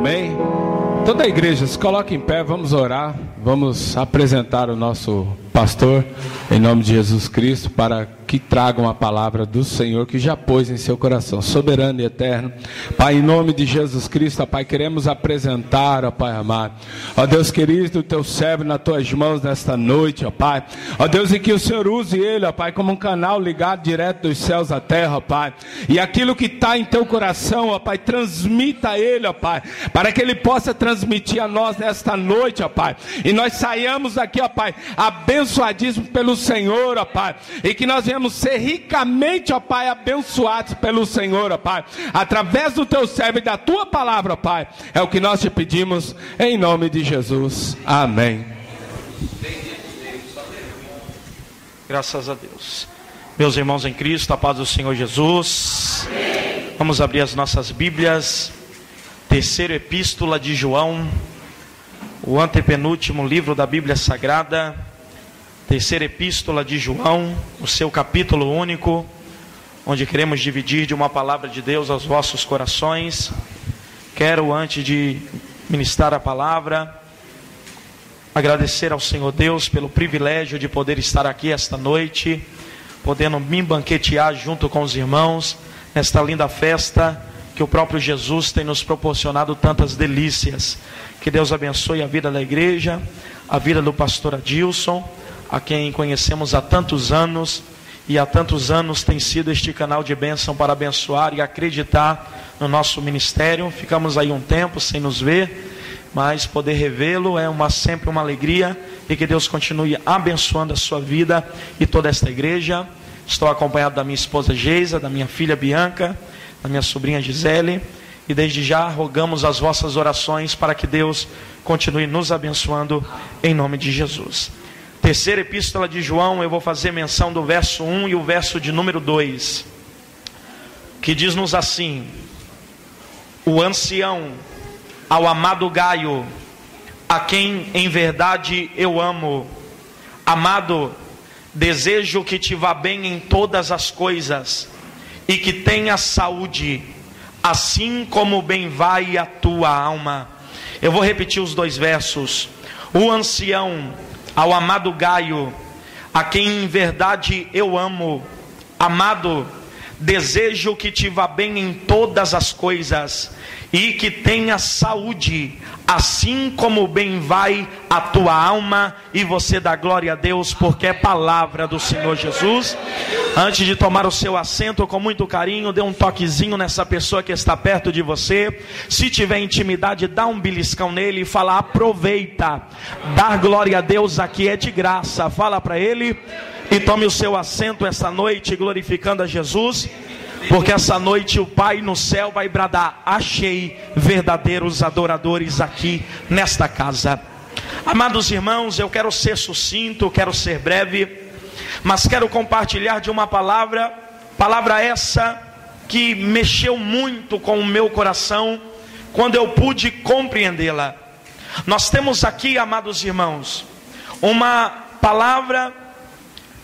Amém. Toda a igreja se coloca em pé, vamos orar, vamos apresentar o nosso pastor, em nome de Jesus Cristo, para que tragam a palavra do Senhor que já pôs em seu coração, soberano e eterno. Pai, em nome de Jesus Cristo, ó Pai, queremos apresentar, ó Pai amado, ó Deus querido, o teu servo nas tuas mãos nesta noite, ó Pai, ó Deus, e que o Senhor use ele, ó Pai, como um canal ligado direto dos céus à terra, ó Pai, e aquilo que está em teu coração, ó Pai, transmita a ele, ó Pai, para que ele possa transmitir a nós nesta noite, ó Pai, e nós saiamos daqui, ó Pai, abençoadíssimos pelo Senhor, ó Pai, e que nós venhamos podemos ser ricamente, ó Pai, abençoados pelo Senhor, ó Pai, através do teu servo e da tua palavra, ó Pai. É o que nós te pedimos em nome de Jesus. Amém. Graças a Deus. Meus irmãos em Cristo, a paz do Senhor Jesus. Amém. Vamos abrir as nossas Bíblias. Terceira epístola de João, o antepenúltimo livro da Bíblia Sagrada terceira epístola de João, o seu capítulo único, onde queremos dividir de uma palavra de Deus aos vossos corações. Quero, antes de ministrar a palavra, agradecer ao Senhor Deus pelo privilégio de poder estar aqui esta noite, podendo me banquetear junto com os irmãos nesta linda festa que o próprio Jesus tem nos proporcionado tantas delícias. Que Deus abençoe a vida da igreja, a vida do pastor Adilson a quem conhecemos há tantos anos e há tantos anos tem sido este canal de bênção para abençoar e acreditar no nosso ministério. Ficamos aí um tempo sem nos ver, mas poder revê-lo é uma, sempre uma alegria e que Deus continue abençoando a sua vida e toda esta igreja. Estou acompanhado da minha esposa Geisa, da minha filha Bianca, da minha sobrinha Gisele. E desde já rogamos as vossas orações para que Deus continue nos abençoando em nome de Jesus. Terceira epístola de João, eu vou fazer menção do verso 1 e o verso de número 2, que diz-nos assim: O ancião ao amado Gaio, a quem em verdade eu amo, amado, desejo que te vá bem em todas as coisas e que tenha saúde, assim como bem vai a tua alma. Eu vou repetir os dois versos. O ancião ao amado Gaio, a quem em verdade eu amo, amado, desejo que te vá bem em todas as coisas e que tenha saúde, assim como bem vai a tua alma, e você dá glória a Deus, porque é palavra do Senhor Jesus. Antes de tomar o seu assento, com muito carinho, dê um toquezinho nessa pessoa que está perto de você. Se tiver intimidade, dá um beliscão nele e fala: aproveita. Dar glória a Deus aqui é de graça. Fala para ele e tome o seu assento essa noite, glorificando a Jesus. Porque essa noite o Pai no céu vai bradar: achei verdadeiros adoradores aqui nesta casa. Amados irmãos, eu quero ser sucinto, quero ser breve, mas quero compartilhar de uma palavra, palavra essa que mexeu muito com o meu coração quando eu pude compreendê-la. Nós temos aqui, amados irmãos, uma palavra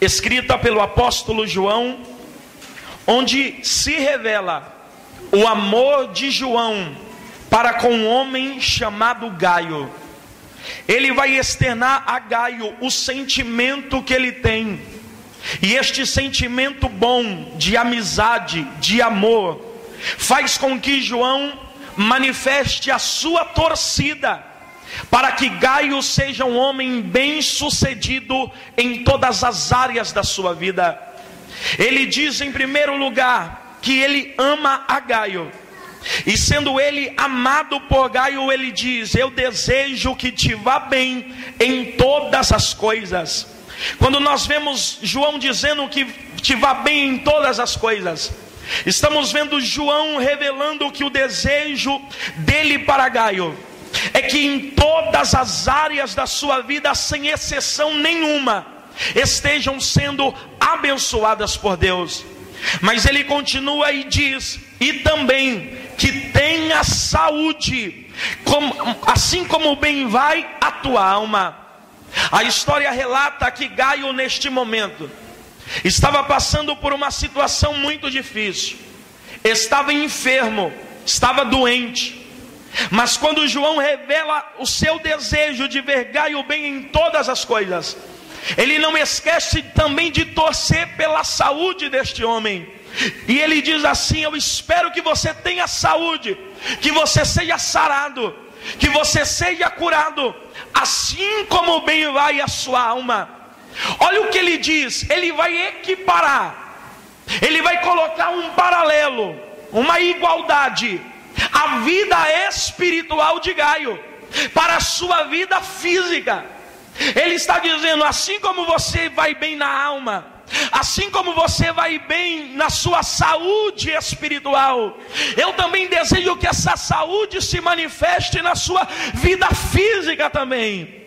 escrita pelo apóstolo João onde se revela o amor de João para com um homem chamado Gaio. Ele vai externar a Gaio o sentimento que ele tem. E este sentimento bom de amizade, de amor, faz com que João manifeste a sua torcida para que Gaio seja um homem bem-sucedido em todas as áreas da sua vida. Ele diz em primeiro lugar que ele ama a Gaio. E sendo ele amado por Gaio, ele diz: Eu desejo que te vá bem em todas as coisas. Quando nós vemos João dizendo que te vá bem em todas as coisas, estamos vendo João revelando que o desejo dele para Gaio é que em todas as áreas da sua vida, sem exceção nenhuma, estejam sendo abençoadas por Deus. Mas ele continua e diz: e também que tenha saúde, como, assim como bem vai a tua alma. A história relata que Gaio, neste momento, estava passando por uma situação muito difícil, estava enfermo, estava doente, Mas quando João revela o seu desejo de ver Gaio bem em todas as coisas, ele não esquece também de torcer pela saúde deste homem. E ele diz assim: Eu espero que você tenha saúde, que você seja sarado, que você seja curado, assim como bem vai a sua alma. Olha o que ele diz: ele vai equiparar, ele vai colocar um paralelo, uma igualdade, a vida espiritual de Gaio para a sua vida física. Ele está dizendo: assim como você vai bem na alma, Assim como você vai bem na sua saúde espiritual, eu também desejo que essa saúde se manifeste na sua vida física também.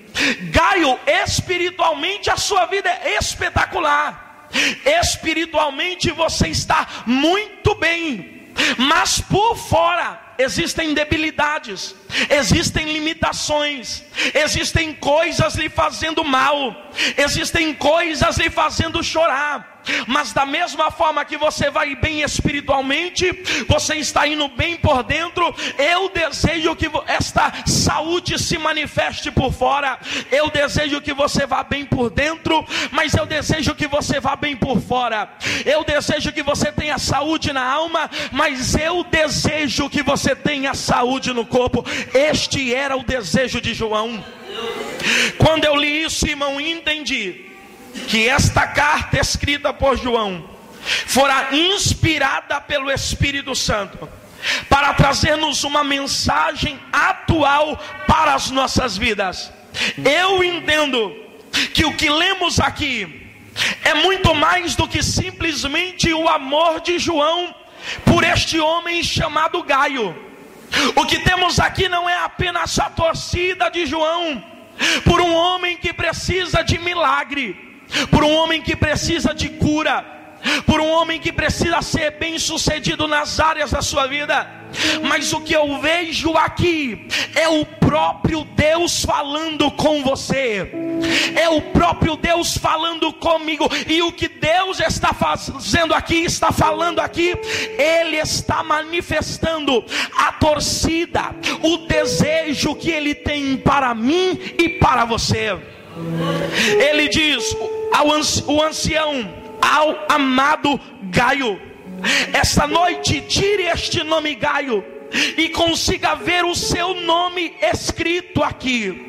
Gaio, espiritualmente a sua vida é espetacular. Espiritualmente você está muito bem, mas por fora existem debilidades, existem limitações, existem coisas lhe fazendo mal, existem coisas lhe fazendo chorar. Mas da mesma forma que você vai bem espiritualmente, você está indo bem por dentro. Eu desejo que esta saúde se manifeste por fora. Eu desejo que você vá bem por dentro, mas eu desejo que você vá bem por fora. Eu desejo que você tenha saúde na alma, mas eu desejo que você tenha saúde no corpo. Este era o desejo de João. Quando eu li isso, irmão, entendi que esta carta escrita por João fora inspirada pelo Espírito Santo para trazer-nos uma mensagem atual para as nossas vidas. Eu entendo que o que lemos aqui é muito mais do que simplesmente o amor de João por este homem chamado Gaio. O que temos aqui não é apenas a torcida de João. Por um homem que precisa de milagre por um homem que precisa de cura, por um homem que precisa ser bem sucedido nas áreas da sua vida. Mas o que eu vejo aqui é o próprio Deus falando com você, é o próprio Deus falando comigo, e o que Deus está fazendo aqui, está falando aqui, Ele está manifestando a torcida, o desejo que Ele tem para mim e para você. Ele diz ao o ancião, ao amado Gaio: Esta noite tire este nome Gaio e consiga ver o seu nome escrito aqui.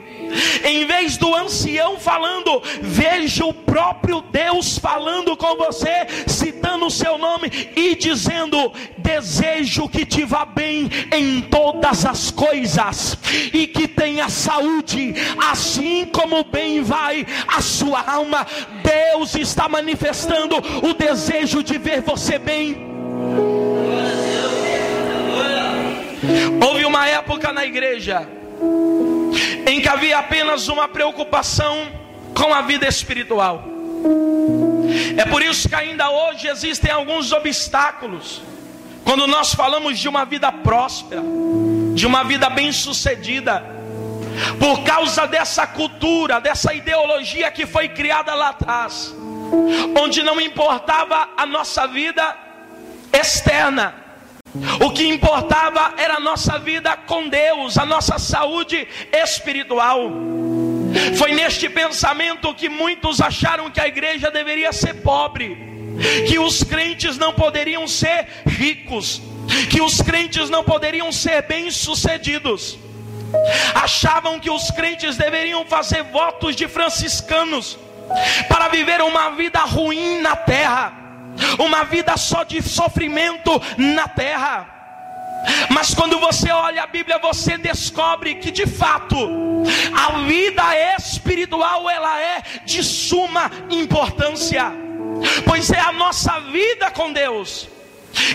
Em vez do ancião falando, veja o próprio Deus falando com você, citando o seu nome e dizendo: Desejo que te vá bem em todas as coisas e que tenha saúde, assim como bem vai a sua alma. Deus está manifestando o desejo de ver você bem. Houve uma época na igreja em que havia apenas uma preocupação com a vida espiritual. É por isso que ainda hoje existem alguns obstáculos quando nós falamos de uma vida próspera, de uma vida bem-sucedida, por causa dessa cultura, dessa ideologia que foi criada lá atrás, onde não importava a nossa vida externa, o que importava era a nossa vida com Deus, a nossa saúde espiritual. Foi neste pensamento que muitos acharam que a igreja deveria ser pobre, que os crentes não poderiam ser ricos, que os crentes não poderiam ser bem-sucedidos. Achavam que os crentes deveriam fazer votos de franciscanos para viver uma vida ruim na terra uma vida só de sofrimento na terra. Mas quando você olha a Bíblia, você descobre que de fato a vida espiritual ela é de suma importância. Pois é a nossa vida com Deus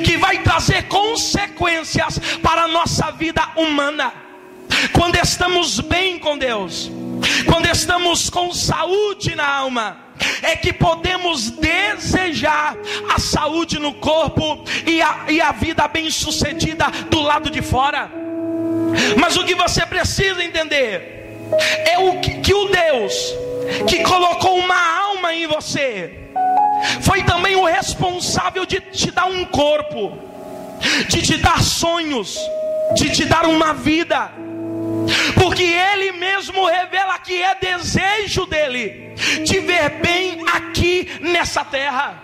que vai trazer consequências para a nossa vida humana. Quando estamos bem com Deus, quando estamos com saúde na alma, é que podemos desejar a saúde no corpo e a, e a vida bem-sucedida do lado de fora. Mas o que você precisa entender é o que, que o Deus que colocou uma alma em você foi também o responsável de te dar um corpo, de te dar sonhos, de te dar uma vida, porque Ele mesmo revela que é desejo dele te ver bem aqui nessa terra.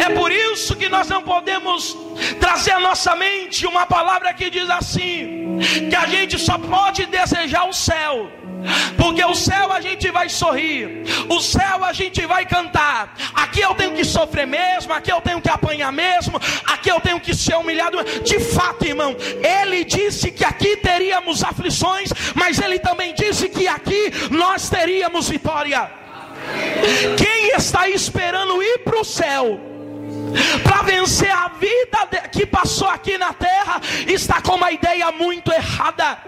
É por isso que nós não podemos trazer à nossa mente uma palavra que diz assim: que a gente só pode desejar o céu. Porque o céu a gente vai sorrir, o céu a gente vai cantar. Aqui eu tenho que sofrer mesmo, aqui eu tenho que apanhar mesmo, aqui eu tenho que ser humilhado. De fato, irmão, ele disse que aqui teríamos aflições, mas ele também disse que aqui nós teríamos vitória. Quem está esperando ir para o céu? Para vencer a vida que passou aqui na terra, está com uma ideia muito errada,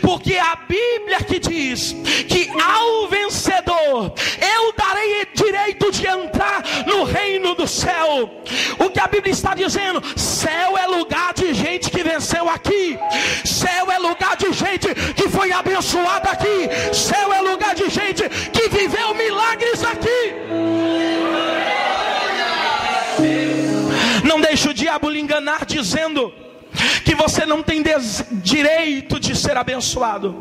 porque a Bíblia que diz que ao vencedor eu darei direito de entrar no reino do céu. O que a Bíblia está dizendo? Céu é lugar de gente que venceu aqui, céu é lugar de gente que foi abençoada aqui, céu é lugar de gente que viveu milagres Não deixe o diabo lhe enganar dizendo que você não tem direito de ser abençoado.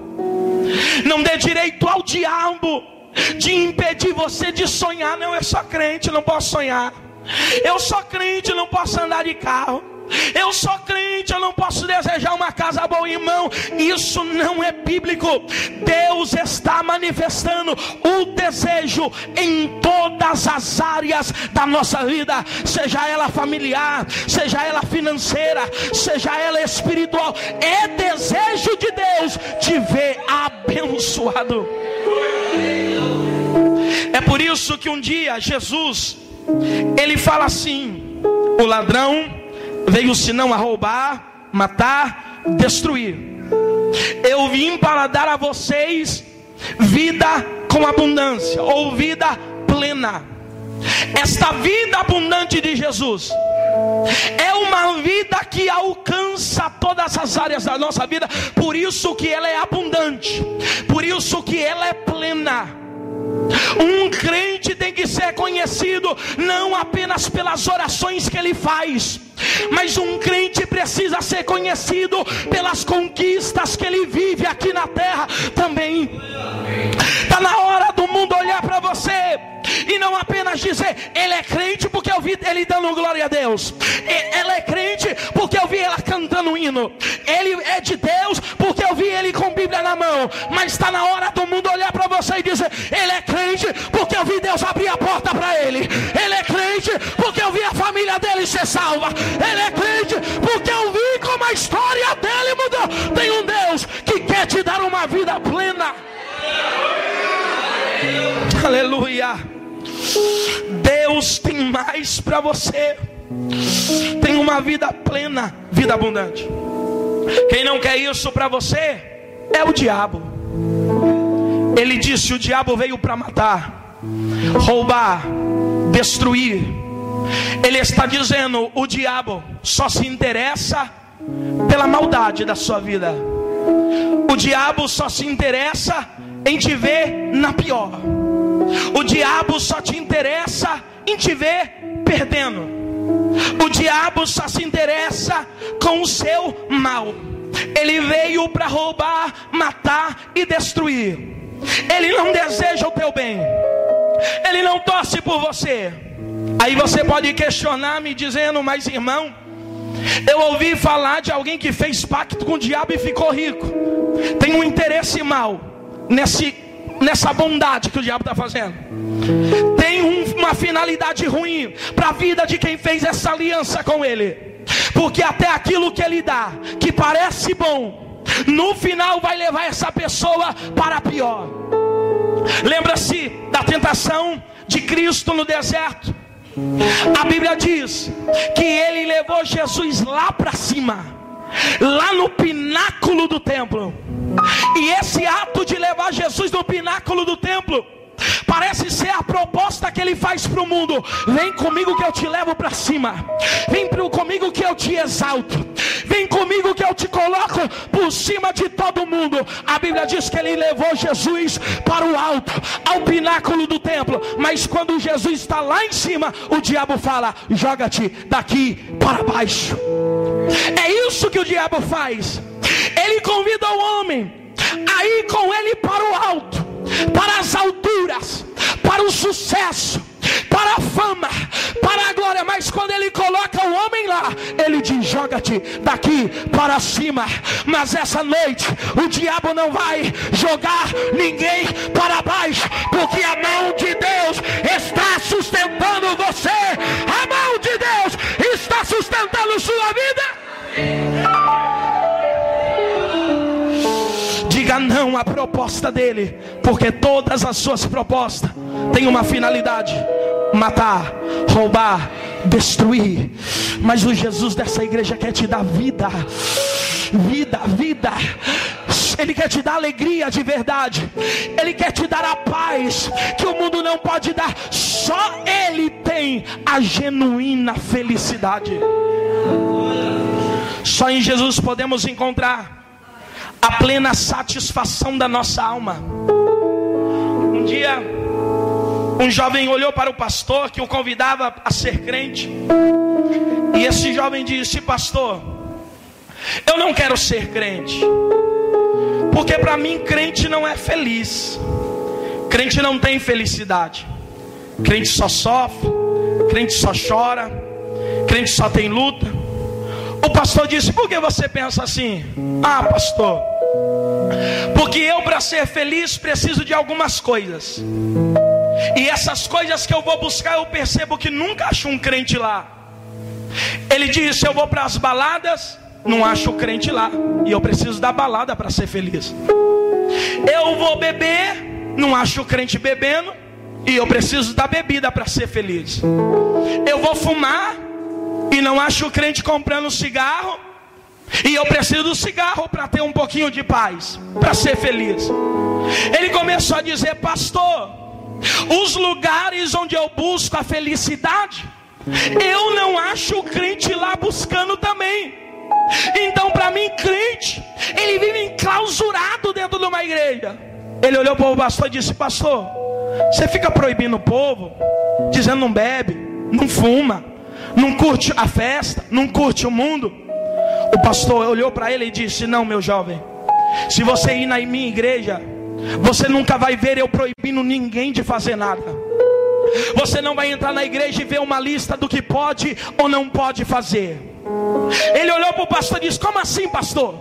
Não dê direito ao diabo de impedir você de sonhar. Não, eu sou crente, não posso sonhar. Eu sou crente, não posso andar de carro. Eu sou crente, eu não posso desejar uma casa boa, irmão. Isso não é bíblico. Deus está manifestando o desejo em todas as áreas da nossa vida, seja ela familiar, seja ela financeira, seja ela espiritual. É desejo de Deus te ver abençoado. É por isso que um dia Jesus ele fala assim: o ladrão veio senão a roubar, matar, destruir. Eu vim para dar a vocês vida com abundância, ou vida plena. Esta vida abundante de Jesus é uma vida que alcança todas as áreas da nossa vida, por isso que ela é abundante, por isso que ela é plena. Um crente tem que ser conhecido não apenas pelas orações que ele faz, mas um crente precisa ser conhecido pelas conquistas que ele vive aqui na terra também. Está na hora do mundo olhar para você e não apenas dizer ele é crente porque eu vi ele dando glória a Deus, ela é crente porque eu vi ela cantando um hino, ele é de Deus porque eu vi ele com Bíblia na mão, mas está na hora do mundo olhar para você e dizer ele é crente porque eu vi Deus abrir a porta para ele, ele é crente porque eu vi a família dele ser salva, ele é crente porque eu vi como a história dele mudou. Tem um Deus que quer te dar uma vida plena. Aleluia. Deus tem mais para você. Tem uma vida plena, vida abundante. Quem não quer isso para você é o diabo. Ele disse: o diabo veio para matar, roubar, destruir. Ele está dizendo: o diabo só se interessa pela maldade da sua vida. O diabo só se interessa em te ver na pior. O diabo só te interessa em te ver perdendo. O diabo só se interessa com o seu mal. Ele veio para roubar, matar e destruir. Ele não deseja o teu bem. Ele não torce por você. Aí você pode questionar me dizendo, mas irmão, eu ouvi falar de alguém que fez pacto com o diabo e ficou rico. Tem um interesse mal nesse, nessa bondade que o diabo está fazendo. Tem um, uma finalidade ruim para a vida de quem fez essa aliança com ele. Porque até aquilo que ele dá, que parece bom, no final vai levar essa pessoa para pior. Lembra-se da tentação de Cristo no deserto. A Bíblia diz que ele levou Jesus lá para cima, lá no pináculo do templo. E esse ato de levar Jesus no pináculo do templo parece ser a proposta que ele faz para o mundo. Vem comigo que eu te levo para cima. Vem comigo que eu te exalto. Vem comigo que eu te coloco por cima de todo mundo. A Bíblia diz que ele levou Jesus para o alto, ao pináculo do templo. Mas quando Jesus está lá em cima, o diabo fala: joga-te daqui para baixo. É isso que o diabo faz. Ele convida o homem a ir com ele para o alto, para as alturas, para o sucesso, para a fama, para a glória. Mas quando ele coloca o homem lá, ele diz: joga-te daqui para cima. Mas essa noite o diabo não vai jogar ninguém para baixo, porque a mão de Deus proposta dele, porque todas as suas propostas têm uma finalidade: matar, roubar, destruir. Mas o Jesus dessa igreja quer te dar vida, vida, vida. Ele quer te dar alegria de verdade. Ele quer te dar a paz que o mundo não pode dar. Só Ele tem a genuína felicidade. Só em Jesus podemos encontrar a plena satisfação da nossa alma. Um dia, um jovem olhou para o pastor que o convidava a ser crente, e esse jovem disse: Pastor, eu não quero ser crente, porque para mim crente não é feliz, crente não tem felicidade, crente só sofre, crente só chora, crente só tem luta. O pastor disse: Por que você pensa assim? Ah, pastor, porque eu, para ser feliz, preciso de algumas coisas. E essas coisas que eu vou buscar, eu percebo que nunca acho um crente lá. Ele disse: Eu vou para as baladas, não acho o crente lá. E eu preciso da balada para ser feliz. Eu vou beber, não acho o crente bebendo. E eu preciso da bebida para ser feliz. Eu vou fumar, e não acho o crente comprando cigarro. E eu preciso do cigarro para ter um pouquinho de paz, para ser feliz. Ele começou a dizer, pastor, os lugares onde eu busco a felicidade, eu não acho o crente lá buscando também. Então, para mim, crente, ele vive enclausurado dentro de uma igreja. Ele olhou para o pastor e disse: Pastor, você fica proibindo o povo, dizendo não bebe, não fuma, não curte a festa, não curte o mundo. O pastor olhou para ele e disse: Não, meu jovem, se você ir na minha igreja, você nunca vai ver eu proibindo ninguém de fazer nada. Você não vai entrar na igreja e ver uma lista do que pode ou não pode fazer. Ele olhou para o pastor e disse: Como assim, pastor?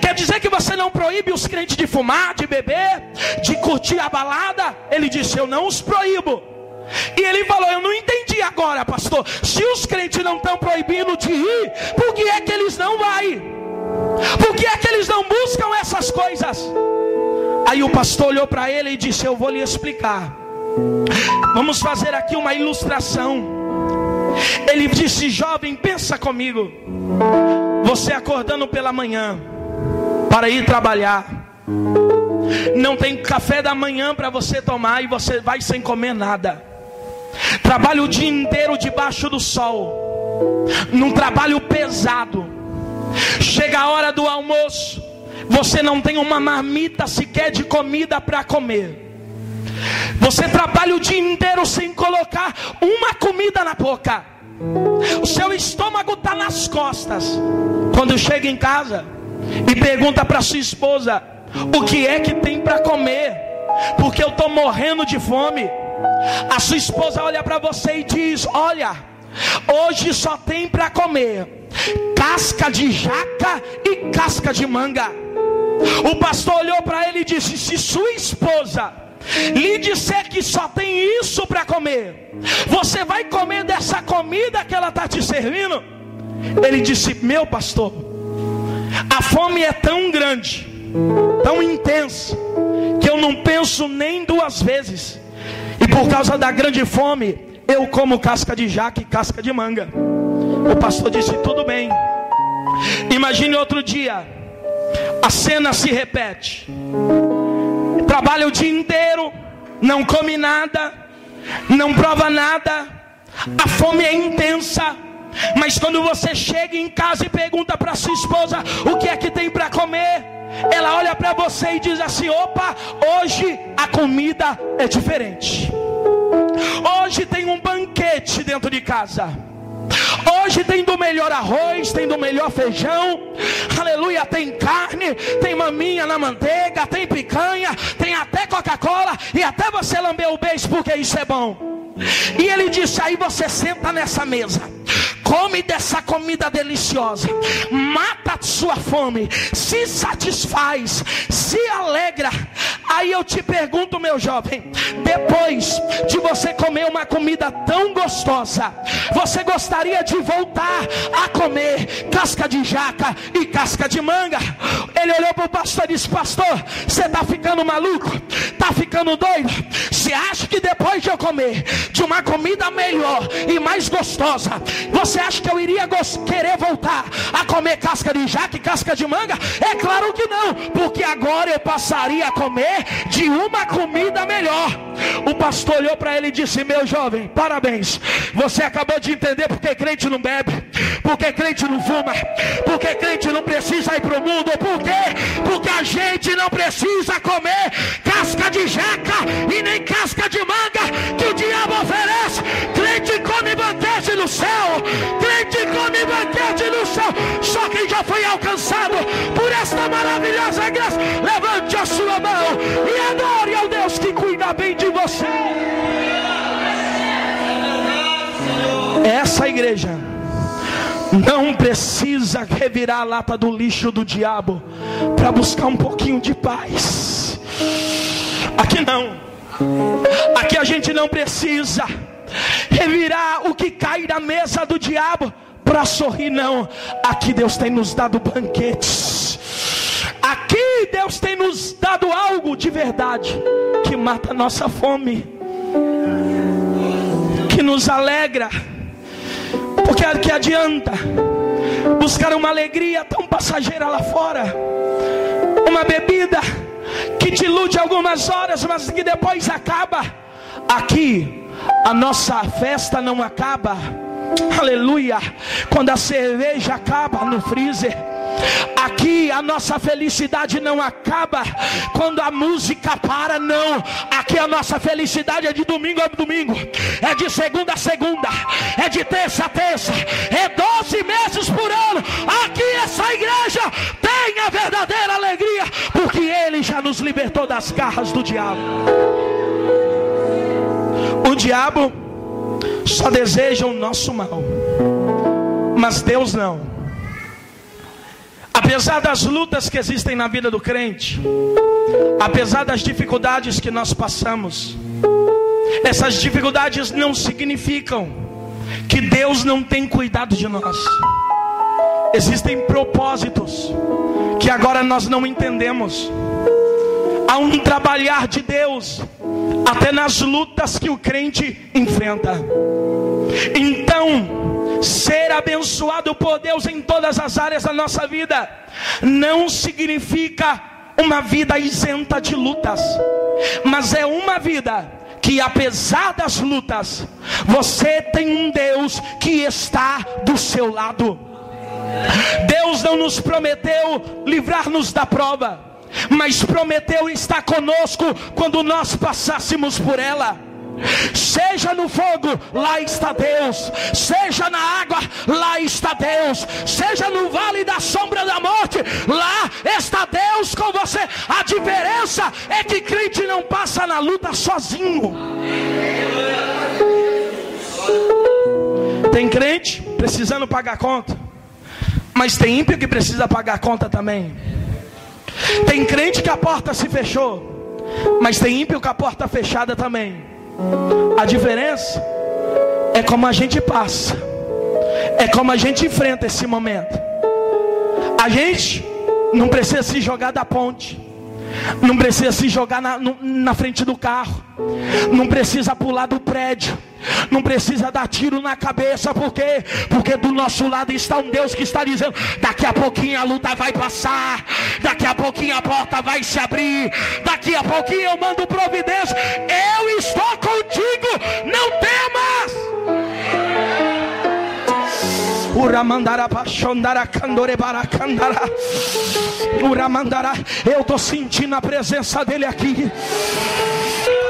Quer dizer que você não proíbe os crentes de fumar, de beber, de curtir a balada? Ele disse: Eu não os proíbo. E ele falou: Eu não entendi agora, pastor. Se os crentes não estão proibindo de ir, por que é que eles não vão? Por que é que eles não buscam essas coisas? Aí o pastor olhou para ele e disse: Eu vou lhe explicar. Vamos fazer aqui uma ilustração. Ele disse: Jovem, pensa comigo. Você acordando pela manhã para ir trabalhar. Não tem café da manhã para você tomar e você vai sem comer nada trabalha o dia inteiro debaixo do sol, num trabalho pesado. Chega a hora do almoço, você não tem uma marmita sequer de comida para comer. Você trabalha o dia inteiro sem colocar uma comida na boca. O seu estômago está nas costas. Quando chega em casa e pergunta para sua esposa: O que é que tem para comer? Porque eu estou morrendo de fome. A sua esposa olha para você e diz: Olha, hoje só tem para comer casca de jaca e casca de manga. O pastor olhou para ele e disse: Se sua esposa lhe disser que só tem isso para comer, você vai comer dessa comida que ela está te servindo? Ele disse: Meu pastor, a fome é tão grande, tão intensa, que eu não penso nem duas vezes e por causa da grande fome, eu como casca de jaca e casca de manga. O pastor disse: Tudo bem. Imagine outro dia, a cena se repete. Trabalha o dia inteiro, não come nada, não prova nada, a fome é intensa. Mas quando você chega em casa e pergunta para sua esposa o que é que tem para comer, ela olha para você e diz assim: opa, hoje a comida é diferente. Hoje tem um banquete dentro de casa. Hoje tem do melhor arroz, tem do melhor feijão, aleluia, tem carne, tem maminha na manteiga, tem picanha, tem até Coca-Cola e até você lamber o beijo porque isso é bom. E ele disse: Aí você senta nessa mesa, come dessa comida deliciosa, mata a sua fome, se satisfaz, se alegra. Aí eu te pergunto, meu jovem, depois de você comer uma comida tão gostosa, você gostaria de voltar a comer casca de jaca e casca de manga? Ele olhou para o pastor e disse: Pastor, você está ficando maluco? Está ficando doido? Você acha que depois de eu comer de uma comida melhor e mais gostosa, você acha que eu iria querer voltar a comer casca de jaca e casca de manga? É claro que não, porque agora eu passaria a comer de uma comida melhor. O pastor olhou para ele e disse: Meu jovem, parabéns. Você acabou de entender porque crente não bebe, porque crente não fuma, porque crente não precisa ir para o mundo. Por quê? Porque a gente não precisa comer casca de jaca e nem casca de manga que o diabo oferece. Crente no céu, crente come banquete no céu. Só quem já foi alcançado por esta maravilhosa graça, levante a sua mão e adore ao Deus que cuida bem de você. Essa igreja não precisa revirar a lata do lixo do diabo para buscar um pouquinho de paz. Aqui não. Aqui a gente não precisa revirar o que cai da mesa do diabo para sorrir, não. Aqui Deus tem nos dado banquetes. Aqui Deus tem nos dado algo de verdade que mata a nossa fome, que nos alegra. Porque que adianta buscar uma alegria tão passageira lá fora, uma bebida que te ilude algumas horas, mas que depois acaba. Aqui, a nossa festa não acaba. Aleluia. Quando a cerveja acaba no freezer. Aqui a nossa felicidade não acaba quando a música para, não. Aqui a nossa felicidade é de domingo a domingo, é de segunda a segunda, é de terça a terça, é 12 meses por ano. Aqui essa igreja tem a verdadeira alegria, porque Ele já nos libertou das garras do diabo. O diabo só deseja o nosso mal, mas Deus não. Apesar das lutas que existem na vida do crente, apesar das dificuldades que nós passamos, essas dificuldades não significam que Deus não tem cuidado de nós. Existem propósitos que agora nós não entendemos. Há um trabalhar de Deus até nas lutas que o crente enfrenta. Então, Ser abençoado por Deus em todas as áreas da nossa vida não significa uma vida isenta de lutas, mas é uma vida que apesar das lutas, você tem um Deus que está do seu lado. Deus não nos prometeu livrar-nos da prova, mas prometeu estar conosco quando nós passássemos por ela. Seja no fogo, lá está Deus. Seja na água, lá está Deus. Seja no vale da sombra da morte, lá está Deus com você. A diferença é que crente não passa na luta sozinho. Tem crente precisando pagar conta, mas tem ímpio que precisa pagar conta também. Tem crente que a porta se fechou, mas tem ímpio com a porta fechada também. A diferença é como a gente passa, é como a gente enfrenta esse momento. A gente não precisa se jogar da ponte, não precisa se jogar na, na frente do carro, não precisa pular do prédio, não precisa dar tiro na cabeça, por quê? Porque do nosso lado está um Deus que está dizendo: daqui a pouquinho a luta vai passar, daqui a pouquinho a porta vai se abrir, daqui a pouquinho eu mando providência. Eu estou contigo, não temas. Candore eu estou sentindo a presença dele aqui.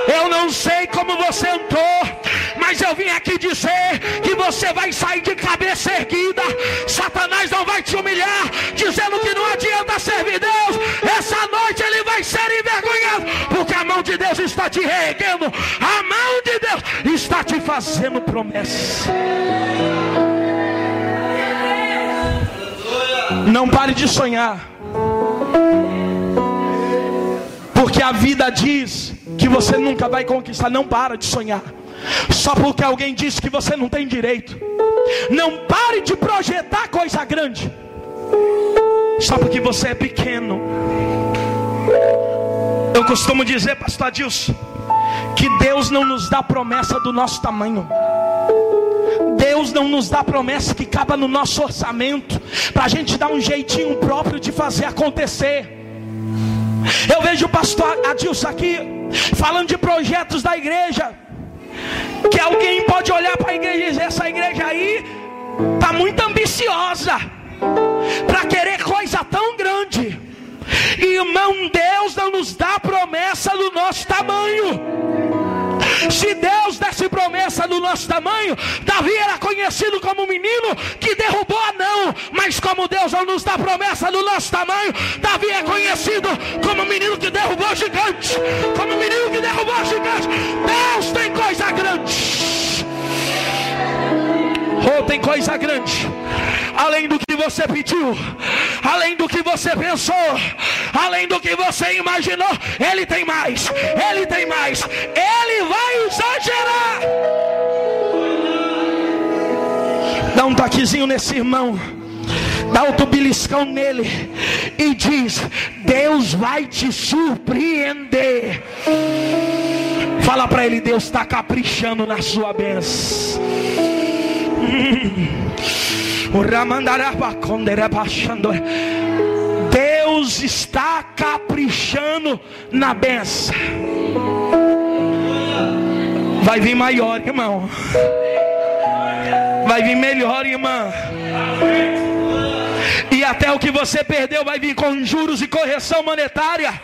Eu não sei como você entrou mas eu vim aqui dizer que você vai sair de cabeça erguida. Satanás não vai te humilhar, dizendo que não adianta servir Deus. Essa noite ele vai ser envergonhado, porque a mão de Deus está te reerguendo, a mão de Deus está te fazendo promessa. Não pare de sonhar. Porque a vida diz que você nunca vai conquistar. Não para de sonhar. Só porque alguém disse que você não tem direito. Não pare de projetar coisa grande. Só porque você é pequeno. Eu costumo dizer, pastor Adilson, que Deus não nos dá promessa do nosso tamanho. Deus não nos dá promessa que caba no nosso orçamento, para a gente dar um jeitinho próprio de fazer acontecer. Eu vejo o pastor Adilson aqui, falando de projetos da igreja, que alguém pode olhar para a igreja e dizer: essa igreja aí está muito ambiciosa, para querer coisa tão grande. Irmão, Deus não nos dá promessa do nosso tamanho. Se Deus desse promessa do nosso tamanho, Davi era conhecido como um menino que derrubou não, mas como Deus não nos dá promessa do nosso tamanho, Davi é conhecido como um menino que derrubou gigante, como um menino que derrubou gigante. Deus tem coisa grande. Oh, tem coisa grande além do que você pediu, além do que você pensou, além do que você imaginou. Ele tem mais, ele tem mais, ele vai exagerar. Dá um toquezinho nesse irmão dá outro beliscão nele e diz: Deus vai te surpreender. Fala para ele: Deus está caprichando na sua bênção. Deus está caprichando na benção. Vai vir maior, irmão. Vai vir melhor, irmã. E até o que você perdeu vai vir com juros e correção monetária.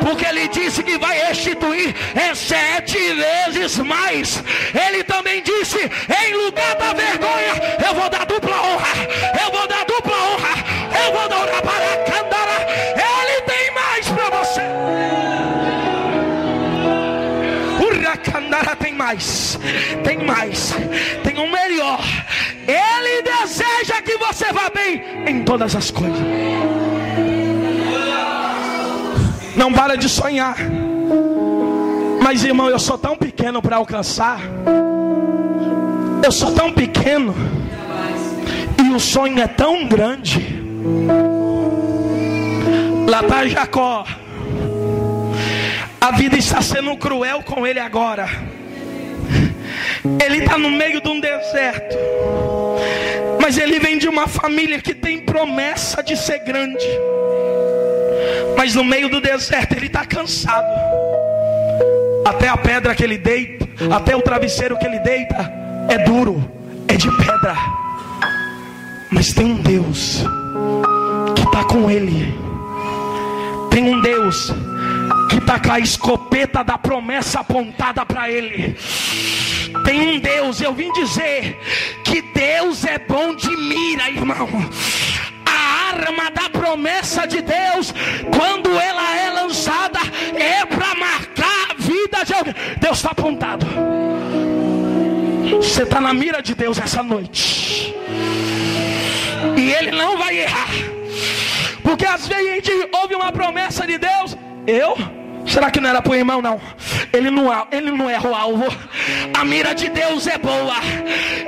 Porque ele disse que vai restituir em sete vezes mais. Ele também disse: em lugar da vergonha, eu vou dar dupla honra. Eu vou dar dupla honra. Eu vou dar para Candara. Ele tem mais para você. O Racandara tem mais. Tem mais. Você vá bem em todas as coisas. Não para de sonhar. Mas irmão, eu sou tão pequeno para alcançar. Eu sou tão pequeno. E o sonho é tão grande. Lá está Jacó. A vida está sendo cruel com ele agora. Ele está no meio de um deserto. Mas ele vem de uma família que tem promessa de ser grande. Mas no meio do deserto ele está cansado. Até a pedra que ele deita, até o travesseiro que ele deita, é duro, é de pedra. Mas tem um Deus que está com ele. Tem um Deus que está com a escopeta da promessa apontada para ele. Tem um Deus, eu vim dizer que Deus é bom de mira, irmão. A arma da promessa de Deus, quando ela é lançada, é para marcar a vida de alguém. Deus está apontado. Você está na mira de Deus essa noite. E Ele não vai errar. Porque às vezes a gente ouve uma promessa de Deus. Eu Será que não era para o irmão? Não. Ele não, ele não erra o alvo. A mira de Deus é boa.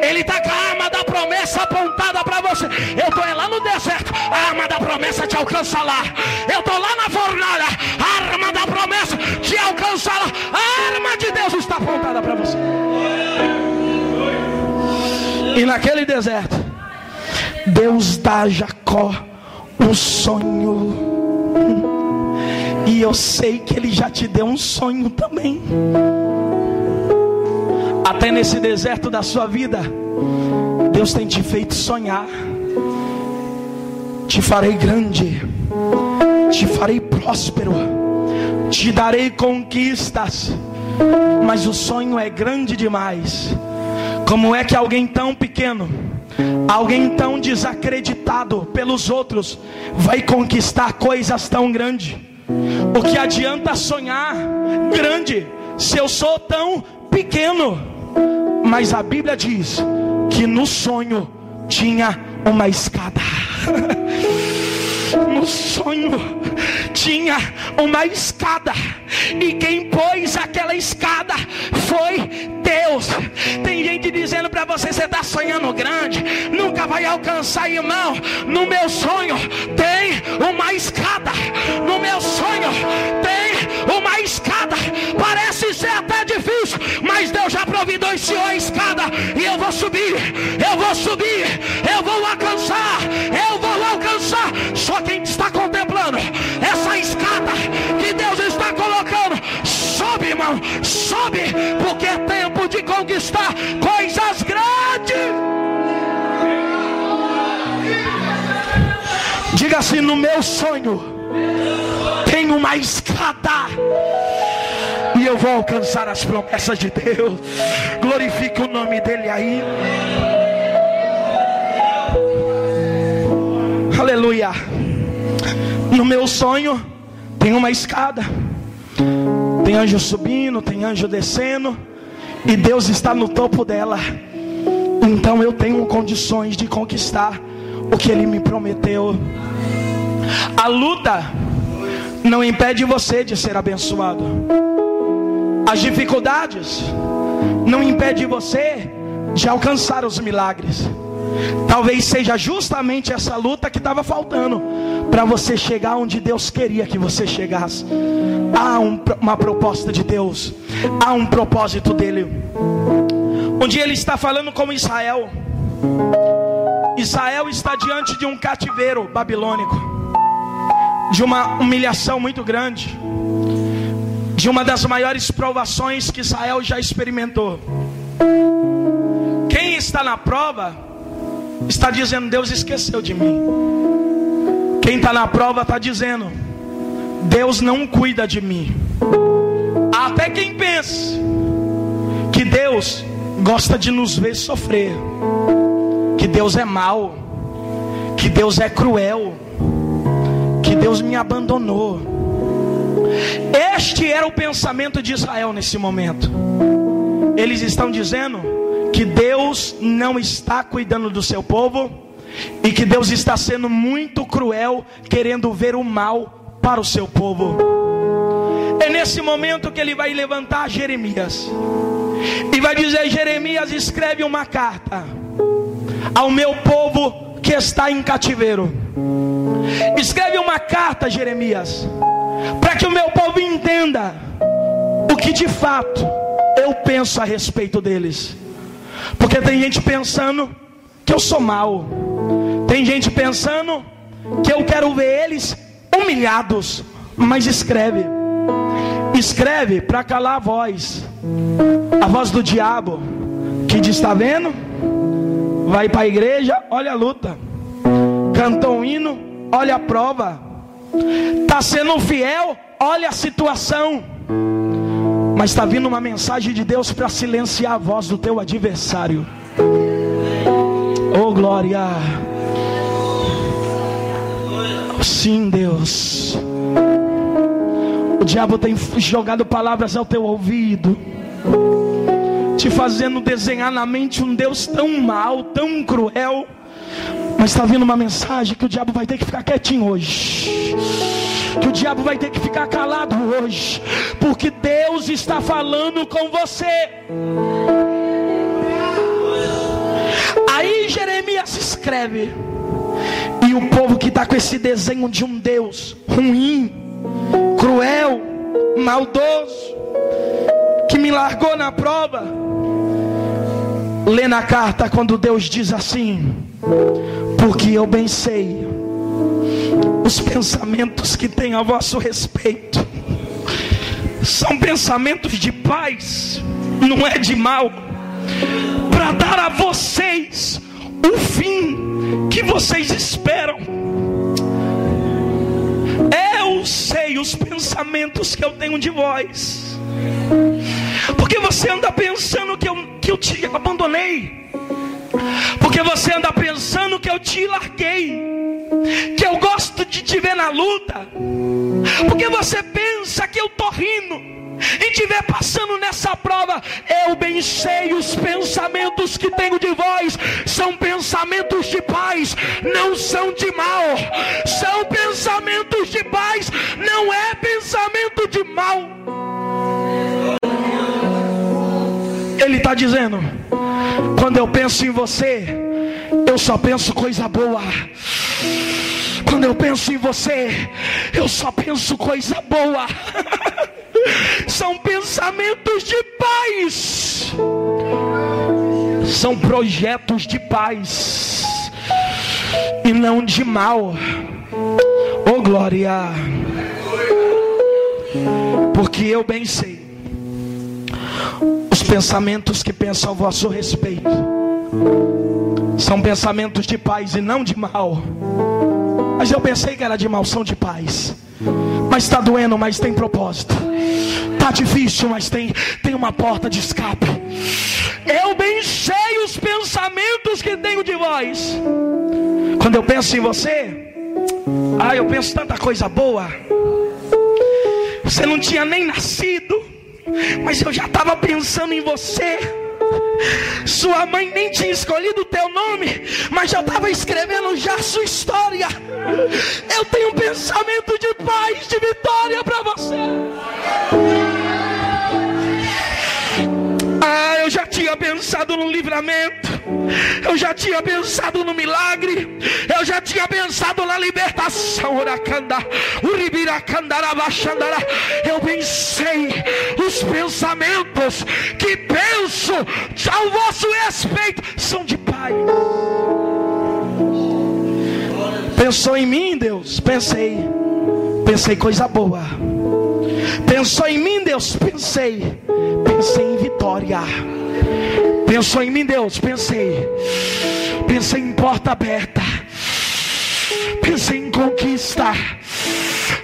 Ele está com a arma da promessa apontada para você. Eu estou lá no deserto. A arma da promessa te alcança lá. Eu estou lá na fornalha. A arma da promessa te alcança lá. A arma de Deus está apontada para você. E naquele deserto, Deus dá a Jacó um sonho. E eu sei que Ele já te deu um sonho também. Até nesse deserto da sua vida, Deus tem te feito sonhar. Te farei grande, te farei próspero, te darei conquistas. Mas o sonho é grande demais. Como é que alguém tão pequeno, alguém tão desacreditado pelos outros, vai conquistar coisas tão grandes? O que adianta sonhar grande se eu sou tão pequeno? Mas a Bíblia diz que no sonho tinha uma escada. no sonho tinha uma escada, e quem pôs aquela escada foi Deus. Tem gente dizendo para você: você está sonhando grande, nunca vai alcançar, irmão. No meu sonho tem uma escada, no meu sonho tem uma escada. Parece ser até difícil, mas Deus já providenciou a escada, e eu vou subir, eu vou subir, eu Só quem está contemplando essa escada que Deus está colocando, sobe, irmão, sobe, porque é tempo de conquistar coisas grandes. Diga assim: no meu sonho tem uma escada e eu vou alcançar as promessas de Deus. Glorifique o nome dele aí. Aleluia. No meu sonho tem uma escada. Tem anjo subindo, tem anjo descendo, e Deus está no topo dela. Então eu tenho condições de conquistar o que ele me prometeu. A luta não impede você de ser abençoado. As dificuldades não impedem você de alcançar os milagres. Talvez seja justamente essa luta que estava faltando para você chegar onde Deus queria que você chegasse. Há um, uma proposta de Deus, há um propósito dele. Um dia ele está falando com Israel. Israel está diante de um cativeiro babilônico, de uma humilhação muito grande, de uma das maiores provações que Israel já experimentou. Quem está na prova está dizendo: Deus esqueceu de mim. Quem está na prova está dizendo: Deus não cuida de mim. Até quem pensa que Deus gosta de nos ver sofrer, que Deus é mau, que Deus é cruel, que Deus me abandonou. Este era o pensamento de Israel nesse momento. Eles estão dizendo Deus não está cuidando do seu povo e que Deus está sendo muito cruel, querendo ver o mal para o seu povo. É nesse momento que ele vai levantar Jeremias e vai dizer: Jeremias, escreve uma carta ao meu povo que está em cativeiro. Escreve uma carta, Jeremias, para que o meu povo entenda o que de fato eu penso a respeito deles. Porque tem gente pensando que eu sou mal. Tem gente pensando que eu quero ver eles humilhados. Mas escreve. Escreve para calar a voz. A voz do diabo. Que diz: está vendo? Vai para a igreja, olha a luta. Cantou um hino, olha a prova. Está sendo fiel, olha a situação. Mas está vindo uma mensagem de Deus para silenciar a voz do teu adversário. Oh glória. Sim, Deus. O diabo tem jogado palavras ao teu ouvido, te fazendo desenhar na mente um Deus tão mau, tão cruel. Mas está vindo uma mensagem que o diabo vai ter que ficar quietinho hoje que o diabo vai ter que ficar calado hoje, porque Deus está falando com você. Aí Jeremias escreve, e o povo que está com esse desenho de um Deus ruim, cruel, maldoso, que me largou na prova, lê na carta quando Deus diz assim: Porque eu bem sei os pensamentos que tem a vosso respeito são pensamentos de paz, não é de mal, para dar a vocês o fim que vocês esperam. Eu sei os pensamentos que eu tenho de vós. Porque você anda pensando que eu, que eu te abandonei. Porque você anda pensando que eu te larguei. Que eu gosto de te ver na luta. Porque você pensa que eu tô rindo e estiver passando nessa prova, eu bem sei os pensamentos que tenho de vós, são pensamentos de paz, não são de mal, são pensamentos de paz, não é pensamento de mal. Ele está dizendo: quando eu penso em você, eu só penso coisa boa. Quando eu penso em você, eu só penso coisa boa. São pensamentos de paz. São projetos de paz. E não de mal. Oh glória. Porque eu bem sei os pensamentos que pensam ao vosso respeito são pensamentos de paz e não de mal. Mas eu pensei que era de mal, são de paz. Mas está doendo, mas tem propósito. Está difícil, mas tem, tem uma porta de escape. Eu bem sei os pensamentos que tenho de vós. Quando eu penso em você, ah, eu penso tanta coisa boa. Você não tinha nem nascido, mas eu já estava pensando em você. Sua mãe nem tinha escolhido o teu nome, mas já estava escrevendo já sua história. Eu tenho um pensamento de paz, de vitória para você. Ah, eu já tinha pensado no livramento, eu já tinha pensado no milagre, eu já tinha pensado na libertação. Eu pensei os pensamentos que penso ao vosso respeito são de paz. Pensou em mim, Deus? Pensei. Pensei coisa boa. Pensou em mim, Deus? Pensei. Pensei em vitória. Pensou em mim, Deus? Pensei. Pensei em porta aberta. Pensei em conquista.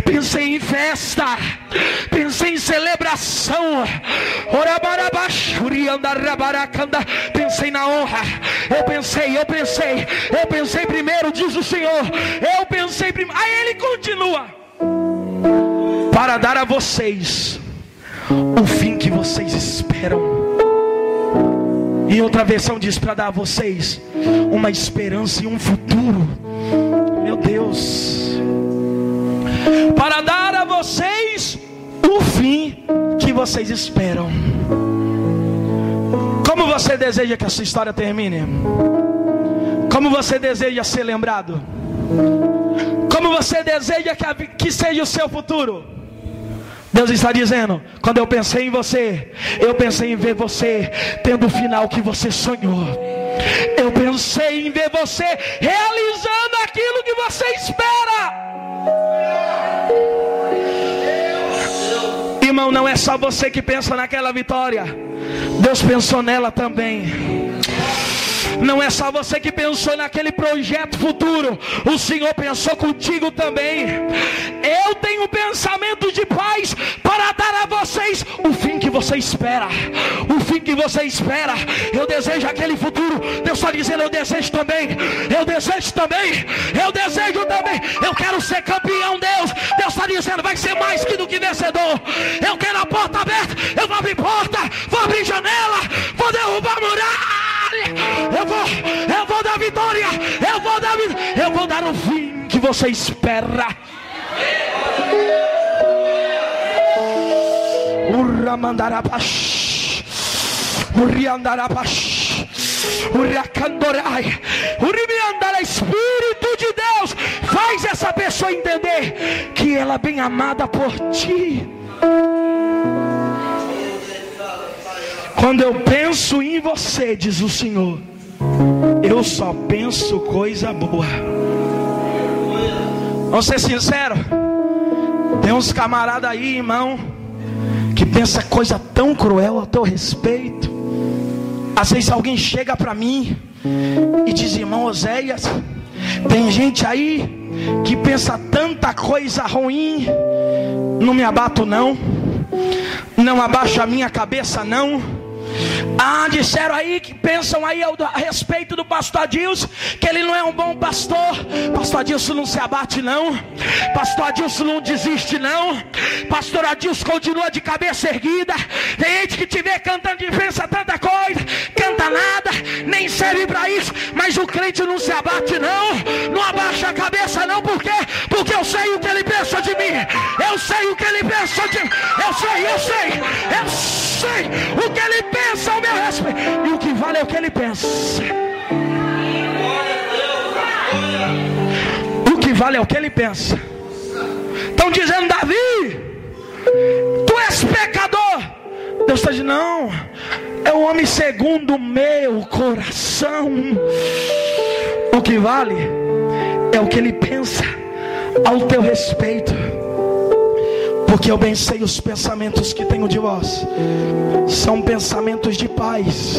Pensei em festa. Pensei em celebração. Pensei na honra. Eu pensei, eu pensei, eu pensei primeiro, diz o Senhor. Eu pensei primeiro. Aí ele continua. Para dar a vocês o fim que vocês esperam. E outra versão diz para dar a vocês uma esperança e um futuro. Meu Deus. Para dar a vocês o fim que vocês esperam. Como você deseja que a sua história termine? Como você deseja ser lembrado? Você deseja que, a, que seja o seu futuro? Deus está dizendo: quando eu pensei em você, eu pensei em ver você tendo o final que você sonhou. Eu pensei em ver você realizando aquilo que você espera. Irmão, não é só você que pensa naquela vitória, Deus pensou nela também. Não é só você que pensou naquele projeto futuro, o Senhor pensou contigo também. Eu tenho pensamento de paz para dar a vocês o fim que você espera. O fim que você espera. Eu desejo aquele futuro. Deus está dizendo: Eu desejo também. Eu desejo também. Eu desejo também. Eu quero ser campeão, Deus. Deus está dizendo: Vai ser mais que do que vencedor. Eu quero a porta aberta. Eu vou abrir porta. Vou abrir janela. Vou derrubar muralha. Eu vou, eu vou dar vitória. Eu vou dar Eu vou dar o fim que você espera. Uramandarabash. Uriandarabash. Uriacandorai. Urimiandara, Espírito de Deus, faz essa pessoa entender que ela é bem amada por ti. Quando eu penso em você, diz o Senhor, eu só penso coisa boa. Vamos ser sincero. Tem uns camaradas aí, irmão, que pensa coisa tão cruel a teu respeito. Às vezes alguém chega para mim e diz: Irmão Oséias, tem gente aí que pensa tanta coisa ruim, não me abato não, não abaixo a minha cabeça não ah, disseram aí que pensam aí a respeito do pastor Adilson, que ele não é um bom pastor. Pastor Adilson não se abate, não. Pastor Adilson não desiste, não. Pastor Adilson continua de cabeça erguida. Tem gente que te vê cantando e pensa tanta coisa, canta nada, nem serve para isso. Mas o crente não se abate, não. Não abaixa a cabeça, não. Por quê? Porque eu sei o que ele pensa de mim. Eu sei o que ele pensa de mim. Eu sei, eu sei, eu sei o que ele pensa ao meu respeito. E o que vale é o que ele pensa. O que vale é o que ele pensa. Estão dizendo, Davi, tu és pecador. Deus está dizendo, não, é o homem segundo o meu coração. O que vale é o que ele pensa ao teu respeito. Porque eu bem sei os pensamentos que tenho de vós, são pensamentos de paz.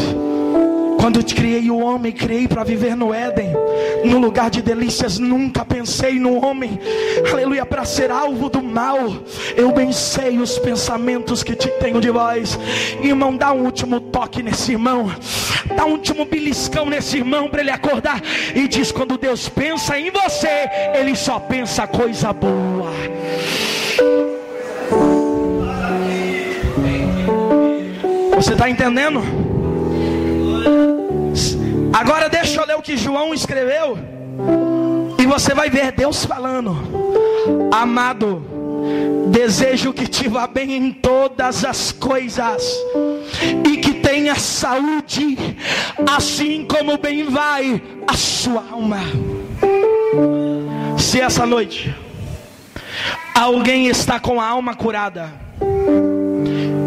Quando te criei o homem, criei para viver no Éden, no lugar de delícias, nunca pensei no homem, aleluia, para ser alvo do mal. Eu bem sei os pensamentos que te tenho de vós, irmão. Dá um último toque nesse irmão, dá um último beliscão nesse irmão para ele acordar. E diz: quando Deus pensa em você, Ele só pensa coisa boa. Você está entendendo? Agora deixa eu ler o que João escreveu. E você vai ver Deus falando: Amado, desejo que te vá bem em todas as coisas e que tenha saúde, assim como bem vai a sua alma. Se essa noite alguém está com a alma curada,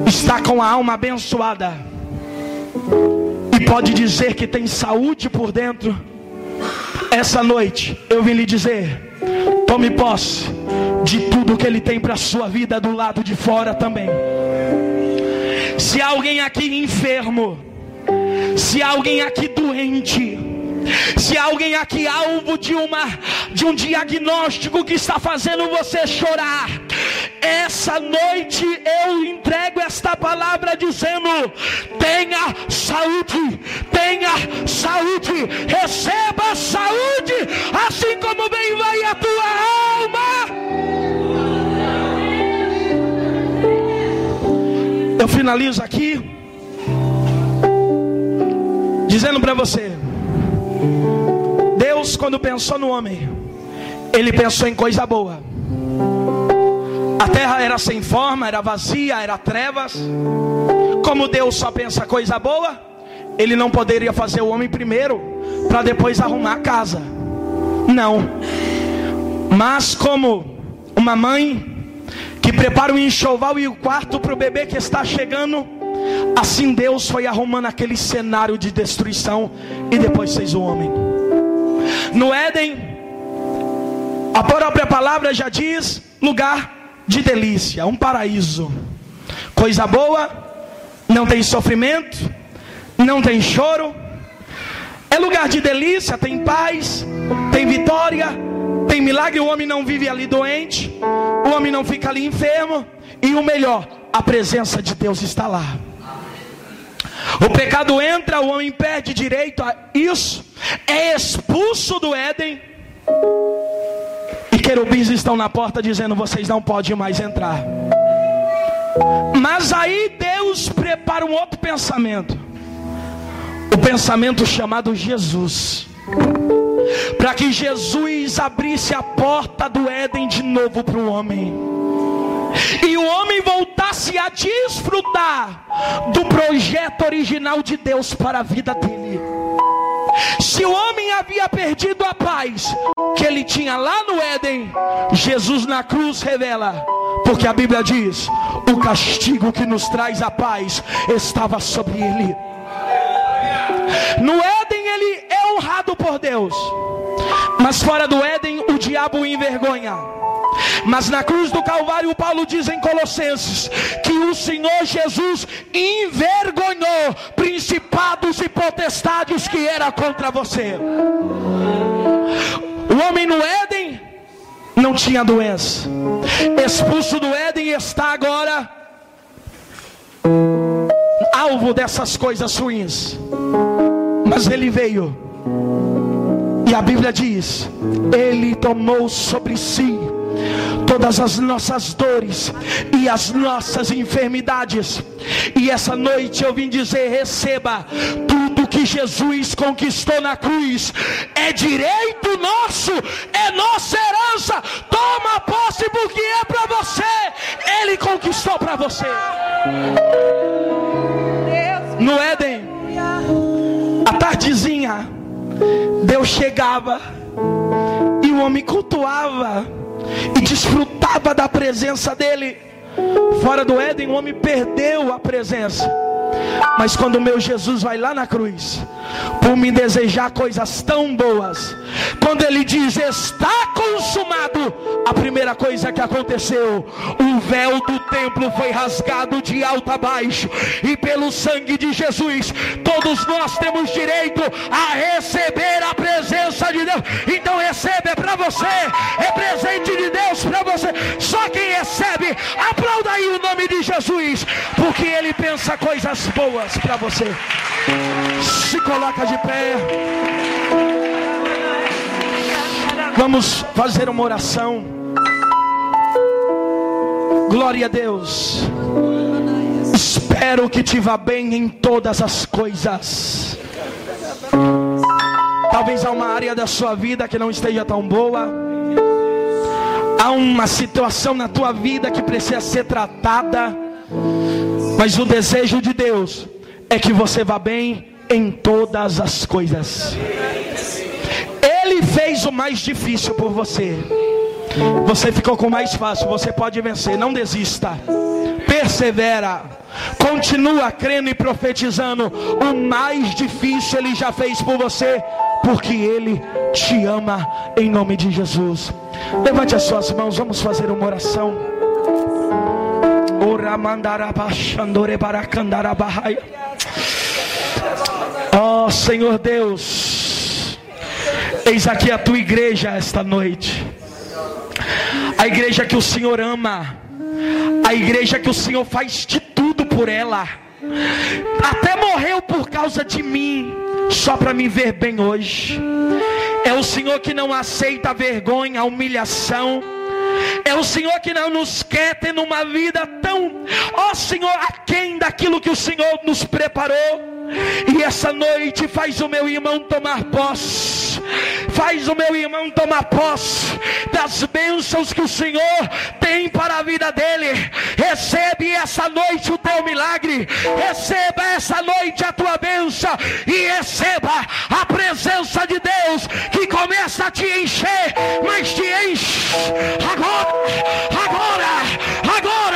está com a alma abençoada e pode dizer que tem saúde por dentro, essa noite eu vim lhe dizer: tome posse de tudo que Ele tem para a sua vida do lado de fora também. Se alguém aqui enfermo, se alguém aqui doente, se alguém aqui alvo de uma de um diagnóstico que está fazendo você chorar, essa noite eu entrego esta palavra dizendo: tenha saúde, tenha saúde, receba saúde, assim como bem vai a tua alma. Eu finalizo aqui dizendo para você: Deus, quando pensou no homem, Ele pensou em coisa boa. A terra era sem forma, era vazia, era trevas. Como Deus só pensa coisa boa, Ele não poderia fazer o homem primeiro, para depois arrumar a casa. Não. Mas como uma mãe que prepara o enxoval e o quarto para o bebê que está chegando, assim Deus foi arrumando aquele cenário de destruição e depois fez o homem. No Éden, a própria palavra já diz: lugar de delícia, um paraíso. Coisa boa, não tem sofrimento, não tem choro. É lugar de delícia, tem paz, tem vitória, tem milagre. O homem não vive ali doente, o homem não fica ali enfermo. E o melhor, a presença de Deus está lá. O pecado entra, o homem perde direito a isso, é expulso do Éden querubins estão na porta dizendo: vocês não podem mais entrar. Mas aí Deus prepara um outro pensamento, o pensamento chamado Jesus, para que Jesus abrisse a porta do Éden de novo para o homem, e o homem voltasse a desfrutar do projeto original de Deus para a vida dele. Se o homem havia perdido a paz que ele tinha lá no Éden, Jesus na cruz revela, porque a Bíblia diz: o castigo que nos traz a paz estava sobre ele. No Éden ele é honrado por Deus, mas fora do Éden diabo envergonha. Mas na cruz do Calvário, Paulo diz em Colossenses que o Senhor Jesus envergonhou principados e potestades que era contra você. O homem no Éden não tinha doença, expulso do Éden está agora alvo dessas coisas ruins. Mas ele veio, a Bíblia diz: Ele tomou sobre si todas as nossas dores e as nossas enfermidades. E essa noite eu vim dizer: receba tudo que Jesus conquistou na cruz, é direito nosso, é nossa herança. Toma posse porque é para você, Ele conquistou para você. No Éden, a tardezinha, Deus chegava e o homem cultuava e desfrutava da presença dele. Fora do Éden, o homem perdeu a presença. Mas quando o meu Jesus vai lá na cruz, por me desejar coisas tão boas, quando ele diz está consumado, a primeira coisa que aconteceu, o véu do templo foi rasgado de alto a baixo, e pelo sangue de Jesus, todos nós temos direito a receber a presença de Deus. Então recebe, é para você, é presente de Deus para você. Só quem recebe, aplauda aí o nome de Jesus, porque ele pensa coisas boas para você. Se coloca de pé. Vamos fazer uma oração. Glória a Deus. Espero que te vá bem em todas as coisas. Talvez há uma área da sua vida que não esteja tão boa. Há uma situação na tua vida que precisa ser tratada. Mas o desejo de Deus é que você vá bem em todas as coisas. Ele fez o mais difícil por você. Você ficou com o mais fácil, você pode vencer, não desista. Persevera. Continua crendo e profetizando. O mais difícil ele já fez por você, porque ele te ama em nome de Jesus. Levante as suas mãos, vamos fazer uma oração. Oh, Senhor Deus, eis aqui a tua igreja esta noite, a igreja que o Senhor ama, a igreja que o Senhor faz de tudo por ela, até morreu por causa de mim, só para me ver bem hoje. É o Senhor que não aceita a vergonha, a humilhação é o Senhor que não nos quer ter numa vida tão, ó Senhor, aquém daquilo que o Senhor nos preparou. E essa noite faz o meu irmão tomar posse. Faz o meu irmão tomar posse das bênçãos que o Senhor tem para a vida dele. Recebe essa noite o teu milagre. Receba essa noite a tua bênção. E receba a presença de Deus que começa a te encher, mas te enche agora, agora, agora.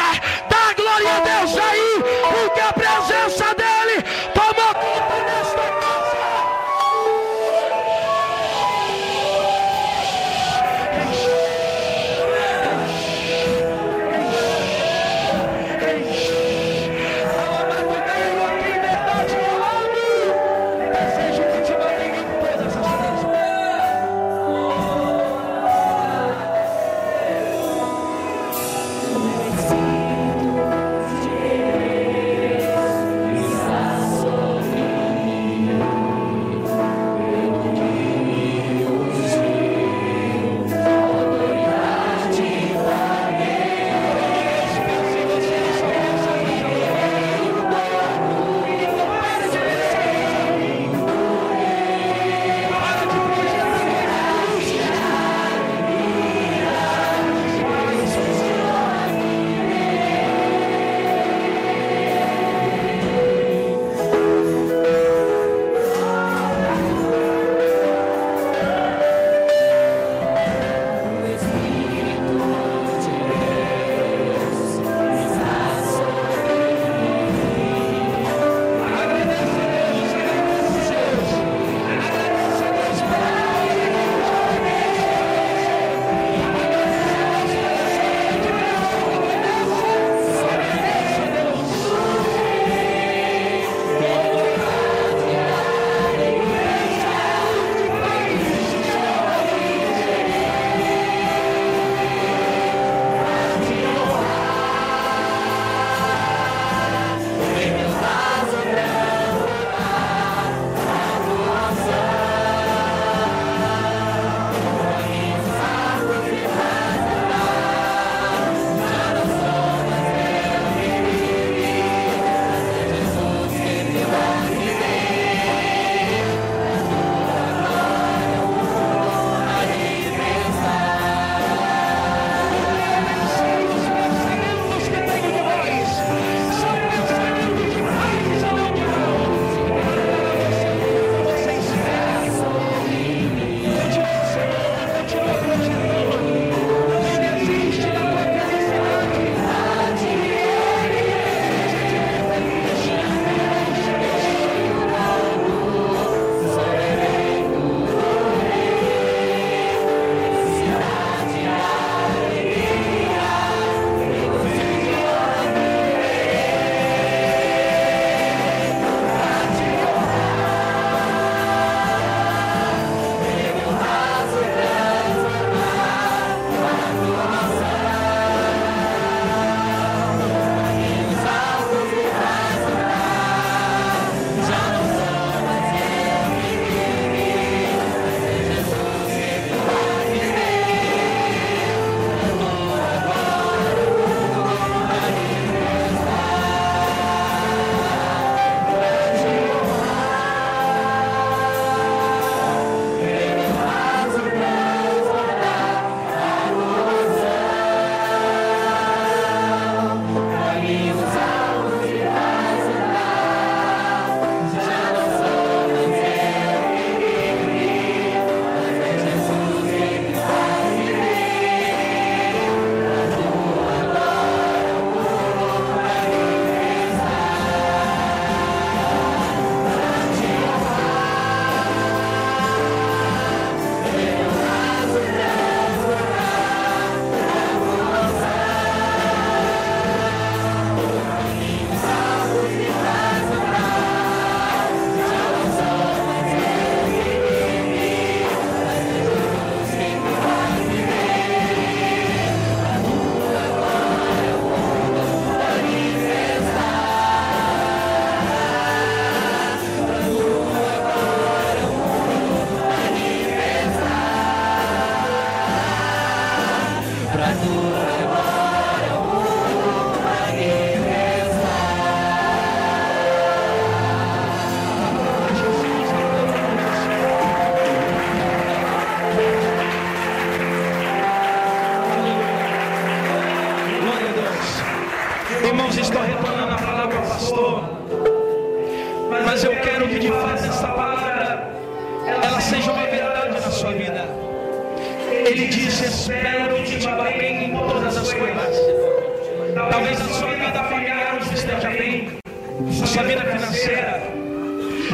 Sua vida financeira,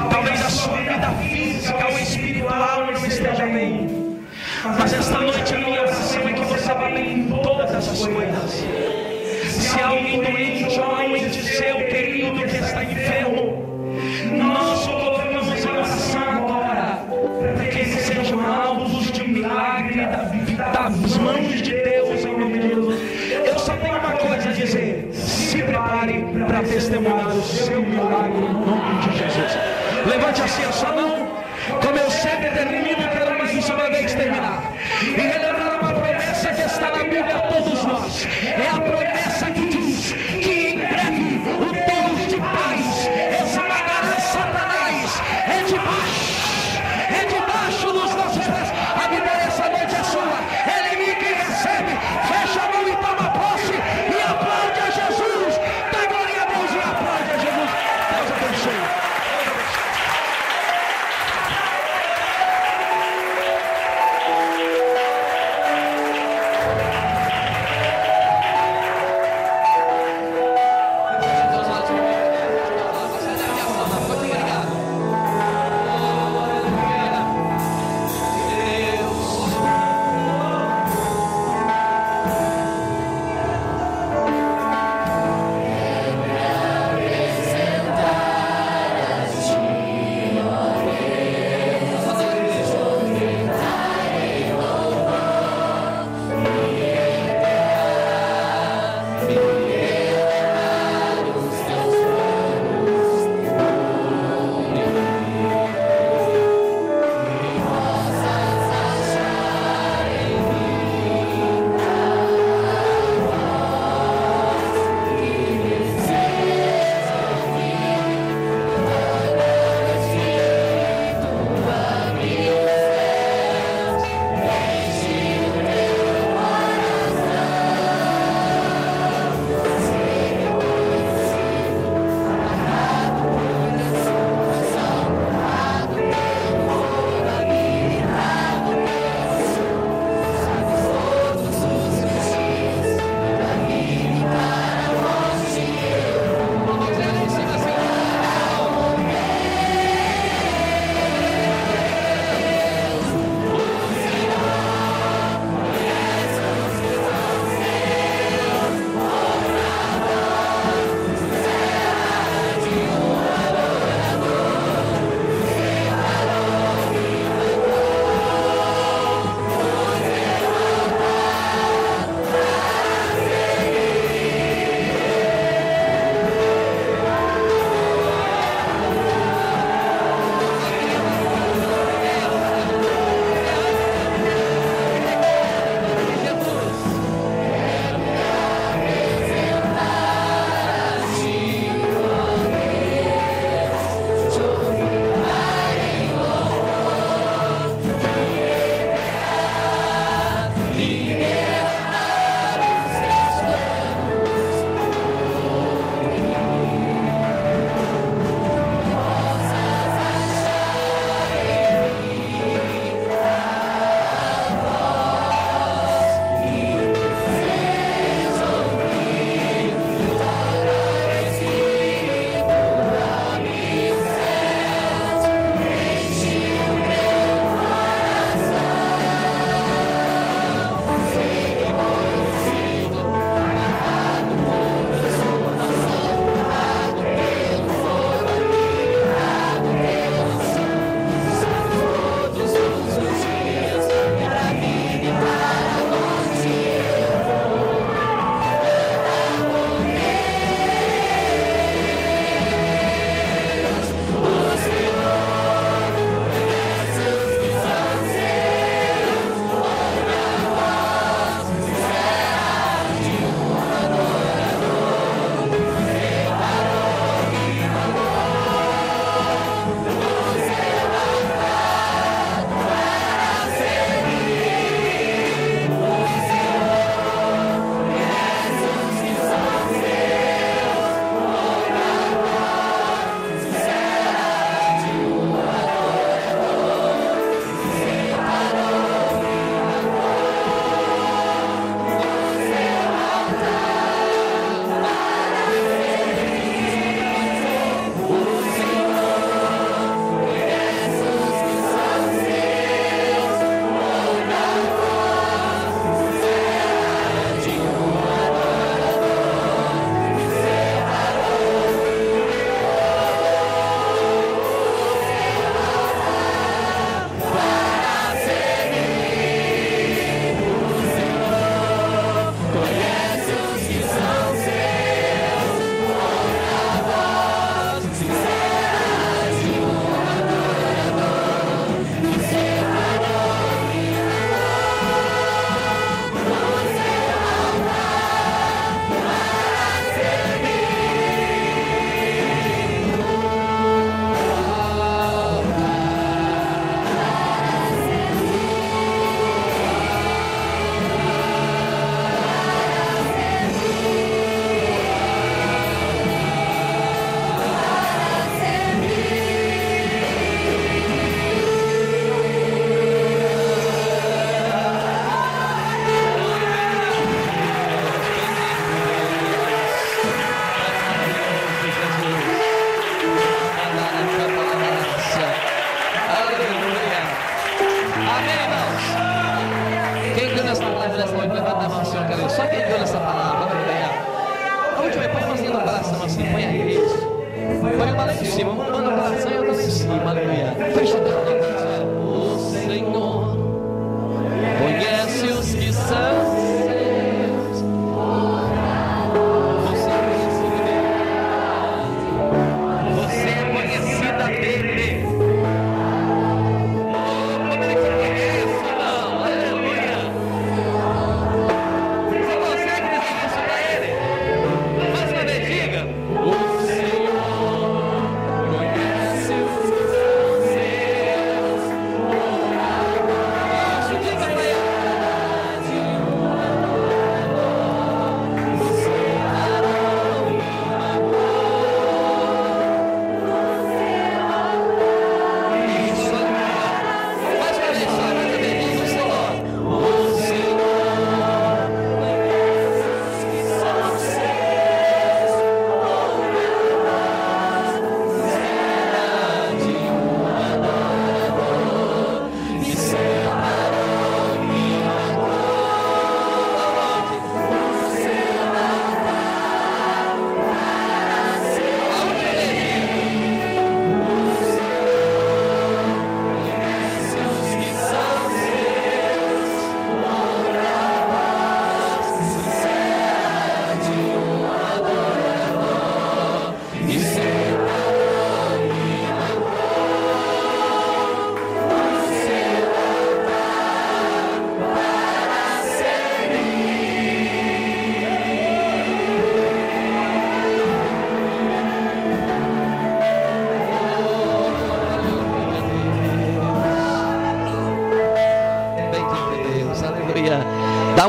talvez a sua vida física ou espiritual não esteja bem. Mas esta noite a minha oração é que você vá bem em todas as coisas. Se há alguém doente ou um ente seu querido que está enfermo, para testemunhar o seu milagre em nome de Jesus. Levante assim a sua mão, como eu sempre termino, quero mais uma vez terminar. E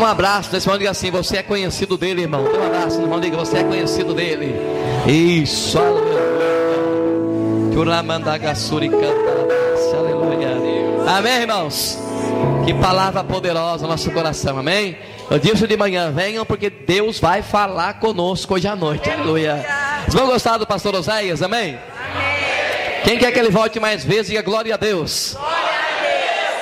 um abraço nesse irmão, diga assim: Você é conhecido dele, irmão. Dá um abraço irmão, diga: Você é conhecido dele. Isso, aleluia. Aleluia. Amém, irmãos. Que palavra poderosa no nosso coração, amém? Eu disse de manhã, venham porque Deus vai falar conosco hoje à noite, aleluia. Vocês vão gostar do pastor Oséias, amém? Quem quer que ele volte mais vezes, diga glória a Deus.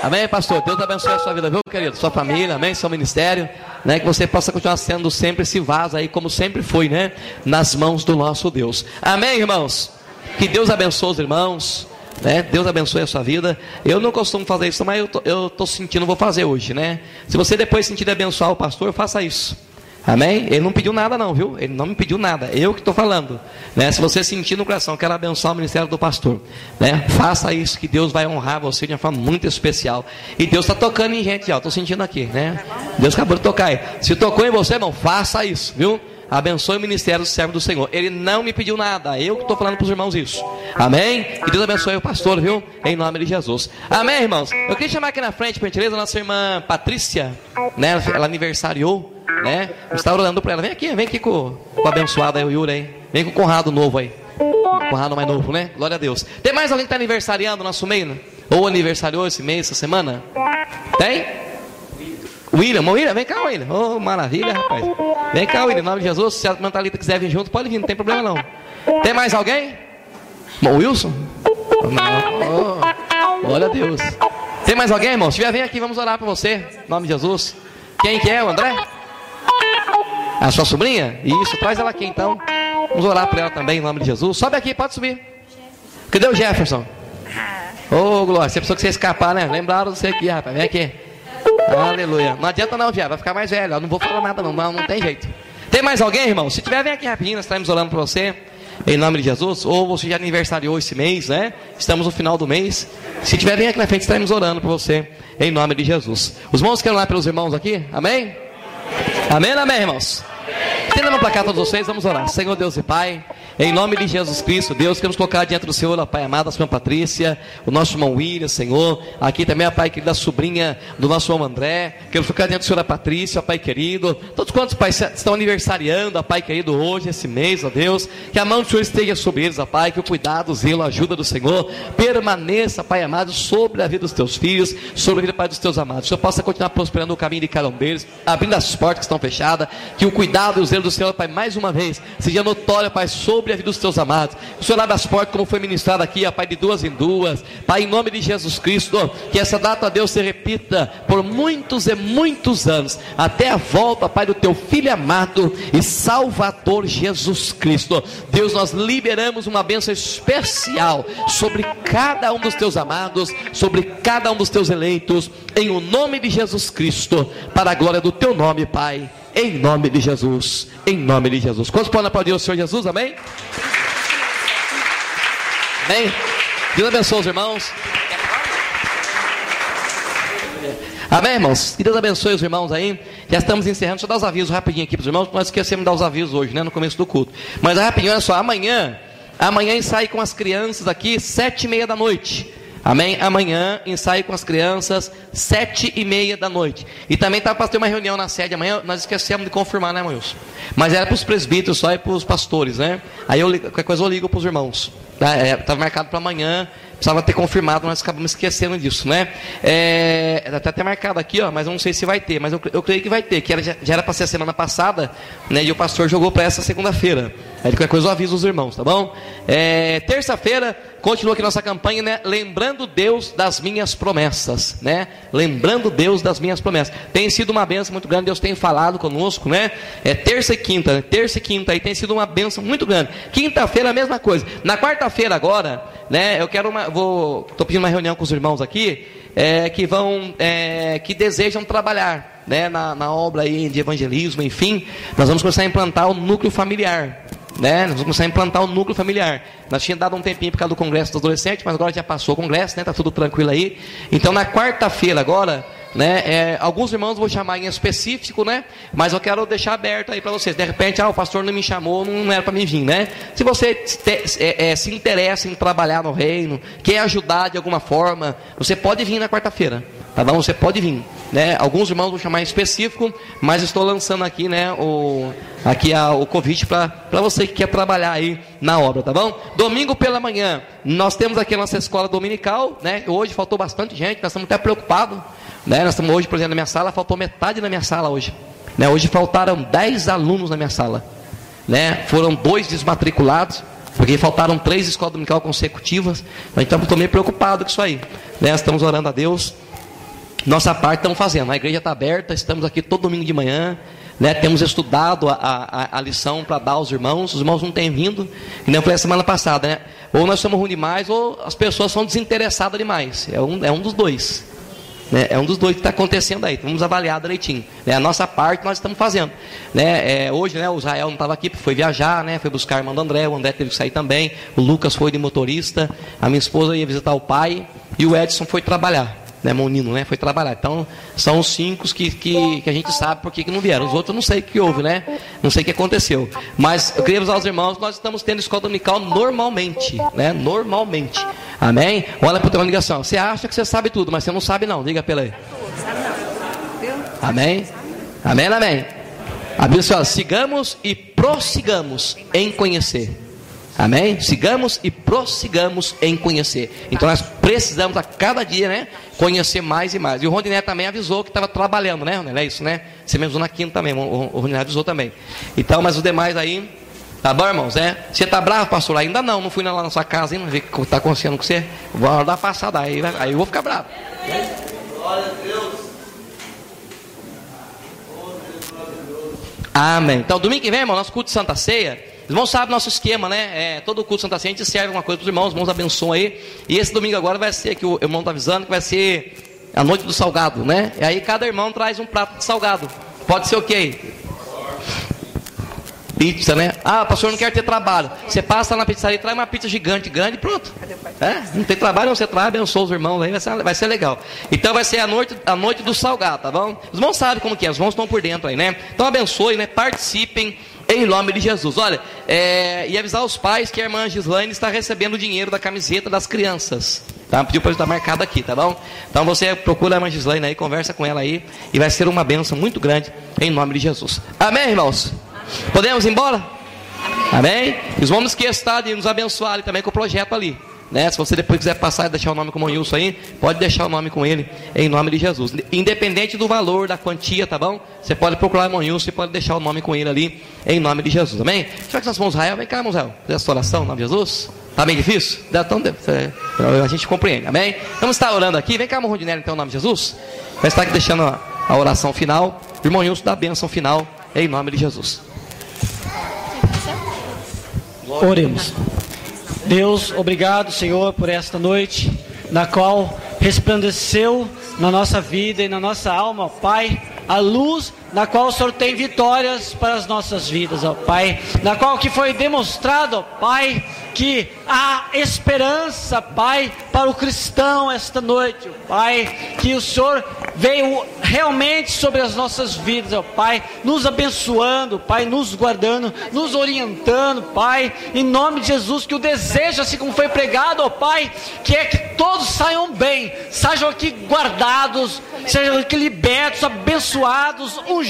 Amém, pastor? Deus abençoe a sua vida, viu, querido? Sua família, amém? Seu ministério, né? Que você possa continuar sendo sempre esse vaso aí, como sempre foi, né? Nas mãos do nosso Deus. Amém, irmãos? Que Deus abençoe os irmãos, né? Deus abençoe a sua vida. Eu não costumo fazer isso, mas eu tô, eu tô sentindo, vou fazer hoje, né? Se você depois sentir abençoar o pastor, faça isso. Amém? Ele não pediu nada, não, viu? Ele não me pediu nada. Eu que estou falando. Né? Se você sentir no coração, quero abençoar o ministério do pastor. Né? Faça isso, que Deus vai honrar você de uma forma muito especial. E Deus está tocando em gente, ó. Estou sentindo aqui, né? Deus acabou de tocar aí. Se tocou em você, irmão, faça isso, viu? Abençoe o ministério do servo do Senhor. Ele não me pediu nada. Eu que estou falando para os irmãos isso. Amém? Que Deus abençoe o pastor, viu? Em nome de Jesus. Amém, irmãos? Eu queria chamar aqui na frente, por gentileza, a nossa irmã Patrícia. Né? Ela aniversariou né? Está orando para ela. Vem aqui, vem aqui com, com o abençoado aí, o Yuri aí. Vem com o Conrado novo aí. Conrado mais novo, né? Glória a Deus. Tem mais alguém que está aniversariando no nosso meio? Ou aniversariou esse mês, essa semana? Tem? William, William, vem cá, William. Oh, maravilha, rapaz. Vem cá, William, em nome de Jesus. Se a Mantalita quiser vir junto, pode vir, não tem problema não. Tem mais alguém? Bom, Wilson? Não. Oh, glória a Deus. Tem mais alguém, irmão? Se tiver, vem aqui, vamos orar para você. Em nome de Jesus. Quem que é, o André? A sua sobrinha? Isso, traz ela aqui então. Vamos orar por ela também, em nome de Jesus. Sobe aqui, pode subir. Cadê o Jefferson? Ô, oh, Glória, você pensou que ia escapar, né? Lembraram de você aqui, rapaz. Vem aqui. Aleluia. Não adianta não, Diabo, vai ficar mais velho. Eu não vou falar nada, não. Não, não tem jeito. Tem mais alguém, irmão? Se tiver, vem aqui rapidinho, nós estaremos orando por você. Em nome de Jesus. Ou você já aniversariou esse mês, né? Estamos no final do mês. Se tiver, vem aqui na frente, estaremos orando por você. Em nome de Jesus. Os irmãos querem orar pelos irmãos aqui? Amém? Amém, amém, irmãos? Tendo no placar todos vocês, vamos orar. Senhor Deus e Pai, em nome de Jesus Cristo, Deus, queremos colocar diante do Senhor, a Pai amada, a sua Patrícia, o nosso irmão William, Senhor. Aqui também a Pai querida, a sobrinha do nosso irmão André. Queremos colocar diante do Senhor a Patrícia, a Pai querido. Todos quantos pais estão aniversariando, a Pai querido, hoje, esse mês, ó Deus. Que a mão do Senhor esteja sobre eles, a Pai. Que o cuidado, o zelo, a ajuda do Senhor permaneça, Pai amado, sobre a vida dos teus filhos, sobre a vida, Pai, dos teus amados. Que o Senhor possa continuar prosperando o caminho de cada um deles, abrindo as portas que estão fechadas. Que o cuidado e o zelo do Senhor, Pai, mais uma vez, seja notório, Pai, sobre sobre a vida dos teus amados. O Senhor abre as portas, como foi ministrado aqui, ó, Pai, de duas em duas. Pai, em nome de Jesus Cristo, que essa data, Deus, se repita por muitos e muitos anos, até a volta, Pai, do teu Filho amado e Salvador Jesus Cristo. Deus, nós liberamos uma bênção especial sobre cada um dos teus amados, sobre cada um dos teus eleitos, em o nome de Jesus Cristo, para a glória do teu nome, Pai. Em nome de Jesus, em nome de Jesus. Quantos podem aplaudir o Senhor Jesus? Amém? Amém? Deus abençoe os irmãos. Amém, irmãos? Que Deus abençoe os irmãos aí. Já estamos encerrando. Deixa eu dar os avisos rapidinho aqui para os irmãos. Nós esquecemos de dar os avisos hoje, né? No começo do culto. Mas rapidinho, olha só. Amanhã, amanhã ensaio com as crianças aqui, sete e meia da noite. Amém? Amanhã, ensaio com as crianças, sete e meia da noite. E também estava para ter uma reunião na sede amanhã, nós esquecemos de confirmar, né, Wilson? Mas era para os presbíteros só e para os pastores, né? Aí eu, qualquer coisa eu ligo para os irmãos. Estava é, marcado para amanhã, precisava ter confirmado, nós acabamos esquecendo disso, né? É, está até marcado aqui, ó, mas eu não sei se vai ter, mas eu, eu creio que vai ter, que era, já, já era para ser a semana passada, né? E o pastor jogou para essa segunda-feira. Aí qualquer coisa eu aviso os irmãos, tá bom? É, Terça-feira, continua aqui nossa campanha, né? Lembrando Deus das minhas promessas, né? Lembrando Deus das minhas promessas. Tem sido uma benção muito grande, Deus tem falado conosco, né? É terça e quinta, né? terça e quinta aí tem sido uma benção muito grande. Quinta-feira a mesma coisa. Na quarta-feira agora, né? Eu quero uma, vou, estou pedindo uma reunião com os irmãos aqui, é, que vão, é, que desejam trabalhar, né? Na, na obra aí de evangelismo, enfim, nós vamos começar a implantar o núcleo familiar né? Nós vamos começar a implantar o núcleo familiar. Nós tínhamos dado um tempinho por causa do congresso dos adolescentes, mas agora já passou o congresso, né? Tá tudo tranquilo aí. Então na quarta-feira agora, né? É, alguns irmãos vou chamar em específico, né? Mas eu quero deixar aberto aí para vocês. De repente, ah, o pastor não me chamou, não era para mim vir, né? Se você te, é, é, se interessa em trabalhar no reino, quer ajudar de alguma forma, você pode vir na quarta-feira. Tá bom? Você pode vir. Né? Alguns irmãos vão chamar em específico, mas estou lançando aqui, né, o, aqui a, o convite para você que quer trabalhar aí na obra, tá bom? Domingo pela manhã, nós temos aqui a nossa escola dominical, né? Hoje faltou bastante gente, nós estamos até preocupados. Né? Nós estamos hoje, por exemplo, na minha sala, faltou metade da minha sala hoje. Né? Hoje faltaram 10 alunos na minha sala. Né? Foram dois desmatriculados, porque faltaram três escolas dominical consecutivas. Então estou meio preocupado com isso aí. Né? Estamos orando a Deus nossa parte estamos fazendo. A igreja está aberta, estamos aqui todo domingo de manhã. Né, temos estudado a, a, a lição para dar aos irmãos, os irmãos não têm vindo, e não foi a semana passada, né? Ou nós somos ruins demais, ou as pessoas são desinteressadas demais. É um, é um dos dois. Né? É um dos dois que está acontecendo aí. Vamos avaliar direitinho. Né? A nossa parte nós estamos fazendo. Né? É, hoje né, o Israel não estava aqui, foi viajar, né? foi buscar a irmã do André, o André teve que sair também, o Lucas foi de motorista, a minha esposa ia visitar o pai, e o Edson foi trabalhar né, Monino, né, foi trabalhar. Então, são os cinco que, que, que a gente sabe por que, não vieram. Os outros não sei o que houve, né? Não sei o que aconteceu. Mas eu queria avisar os irmãos, nós estamos tendo escola dominical normalmente, né? Normalmente. Amém? Olha para teu ligação. Você acha que você sabe tudo, mas você não sabe não. Diga pela aí. Amém? Amém, amém. A sigamos e prossigamos em conhecer. Amém? Sigamos e prossigamos em conhecer. Então nós precisamos a cada dia, né? Conhecer mais e mais. E o Rondiné também avisou que estava trabalhando, né, Rondiné? É isso, né? Você me avisou na quinta também, o Rondiné avisou também. Então, mas os demais aí, tá bom, irmãos? É? Você tá bravo, pastor? Ainda não, não fui lá na sua casa ainda, ver o que está acontecendo com você. Vou dar passada aí, aí eu vou ficar bravo. Glória a Deus. Amém. Então, domingo que vem, irmão, nosso culto de Santa Ceia. Os irmãos sabem nosso esquema, né? É, todo culto Santa Ceia a gente serve uma coisa para os irmãos, os irmãos abençoam aí. E esse domingo agora vai ser, que o irmão está avisando, que vai ser a noite do salgado, né? E aí cada irmão traz um prato de salgado. Pode ser o quê? Pizza, né? Ah, pastor, não quer ter trabalho. Você passa na pizzaria e traz uma pizza gigante, grande pronto. É? Não tem trabalho, você traz, abençoa os irmãos aí, vai ser, vai ser legal. Então vai ser a noite, a noite do salgado, tá bom? Os irmãos sabem como que é, os irmãos estão por dentro aí, né? Então abençoe, né? Participem em nome de Jesus. Olha, é, e avisar os pais que a irmã Gislaine está recebendo o dinheiro da camiseta das crianças. Tá? Pediu para estar marcado aqui, tá bom? Então você procura a irmã Gislaine aí, conversa com ela aí, e vai ser uma bênção muito grande em nome de Jesus. Amém, irmãos? Podemos ir embora? Amém? Os vamos que está de nos abençoar ali também com o projeto ali. Né? Se você depois quiser passar e deixar o nome com o Wilson aí, pode deixar o nome com ele, em nome de Jesus. Independente do valor, da quantia, tá bom? Você pode procurar o Wilson e pode deixar o nome com ele ali, em nome de Jesus, amém? Já que nós somos Israel, vem cá, irmão Israel, fazer essa oração em nome de Jesus. Tá bem difícil? Então, a gente compreende, amém? Vamos estar orando aqui, vem cá, irmão Rondinelli, então, em nome de Jesus. Vai estar aqui deixando a, oração final. Irmão Wilson, dá a bênção final, em nome de Jesus. Oremos. Deus, obrigado, Senhor, por esta noite, na qual resplandeceu na nossa vida e na nossa alma, Pai, a luz na qual o Senhor tem vitórias para as nossas vidas, ó Pai, na qual que foi demonstrado, ó Pai, que há esperança, Pai, para o cristão esta noite, ó Pai, que o Senhor veio realmente sobre as nossas vidas, ó Pai, nos abençoando, Pai, nos guardando, nos orientando, Pai, em nome de Jesus, que o desejo, assim como foi pregado, ó Pai, que é que todos saiam bem, sejam aqui guardados, sejam aqui libertos, abençoados, ungidos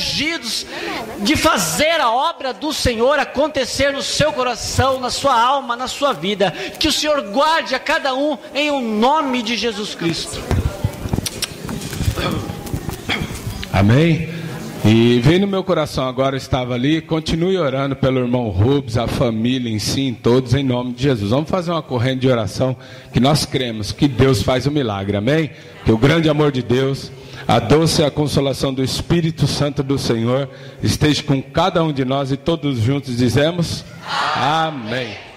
de fazer a obra do Senhor acontecer no seu coração, na sua alma, na sua vida. Que o Senhor guarde a cada um em o um nome de Jesus Cristo. Amém. E veio no meu coração agora, estava ali. Continue orando pelo irmão Rubens, a família em si, em todos, em nome de Jesus. Vamos fazer uma corrente de oração que nós cremos que Deus faz o um milagre. Amém? Que o grande amor de Deus a doce a consolação do Espírito Santo do Senhor esteja com cada um de nós e todos juntos dizemos: Amém.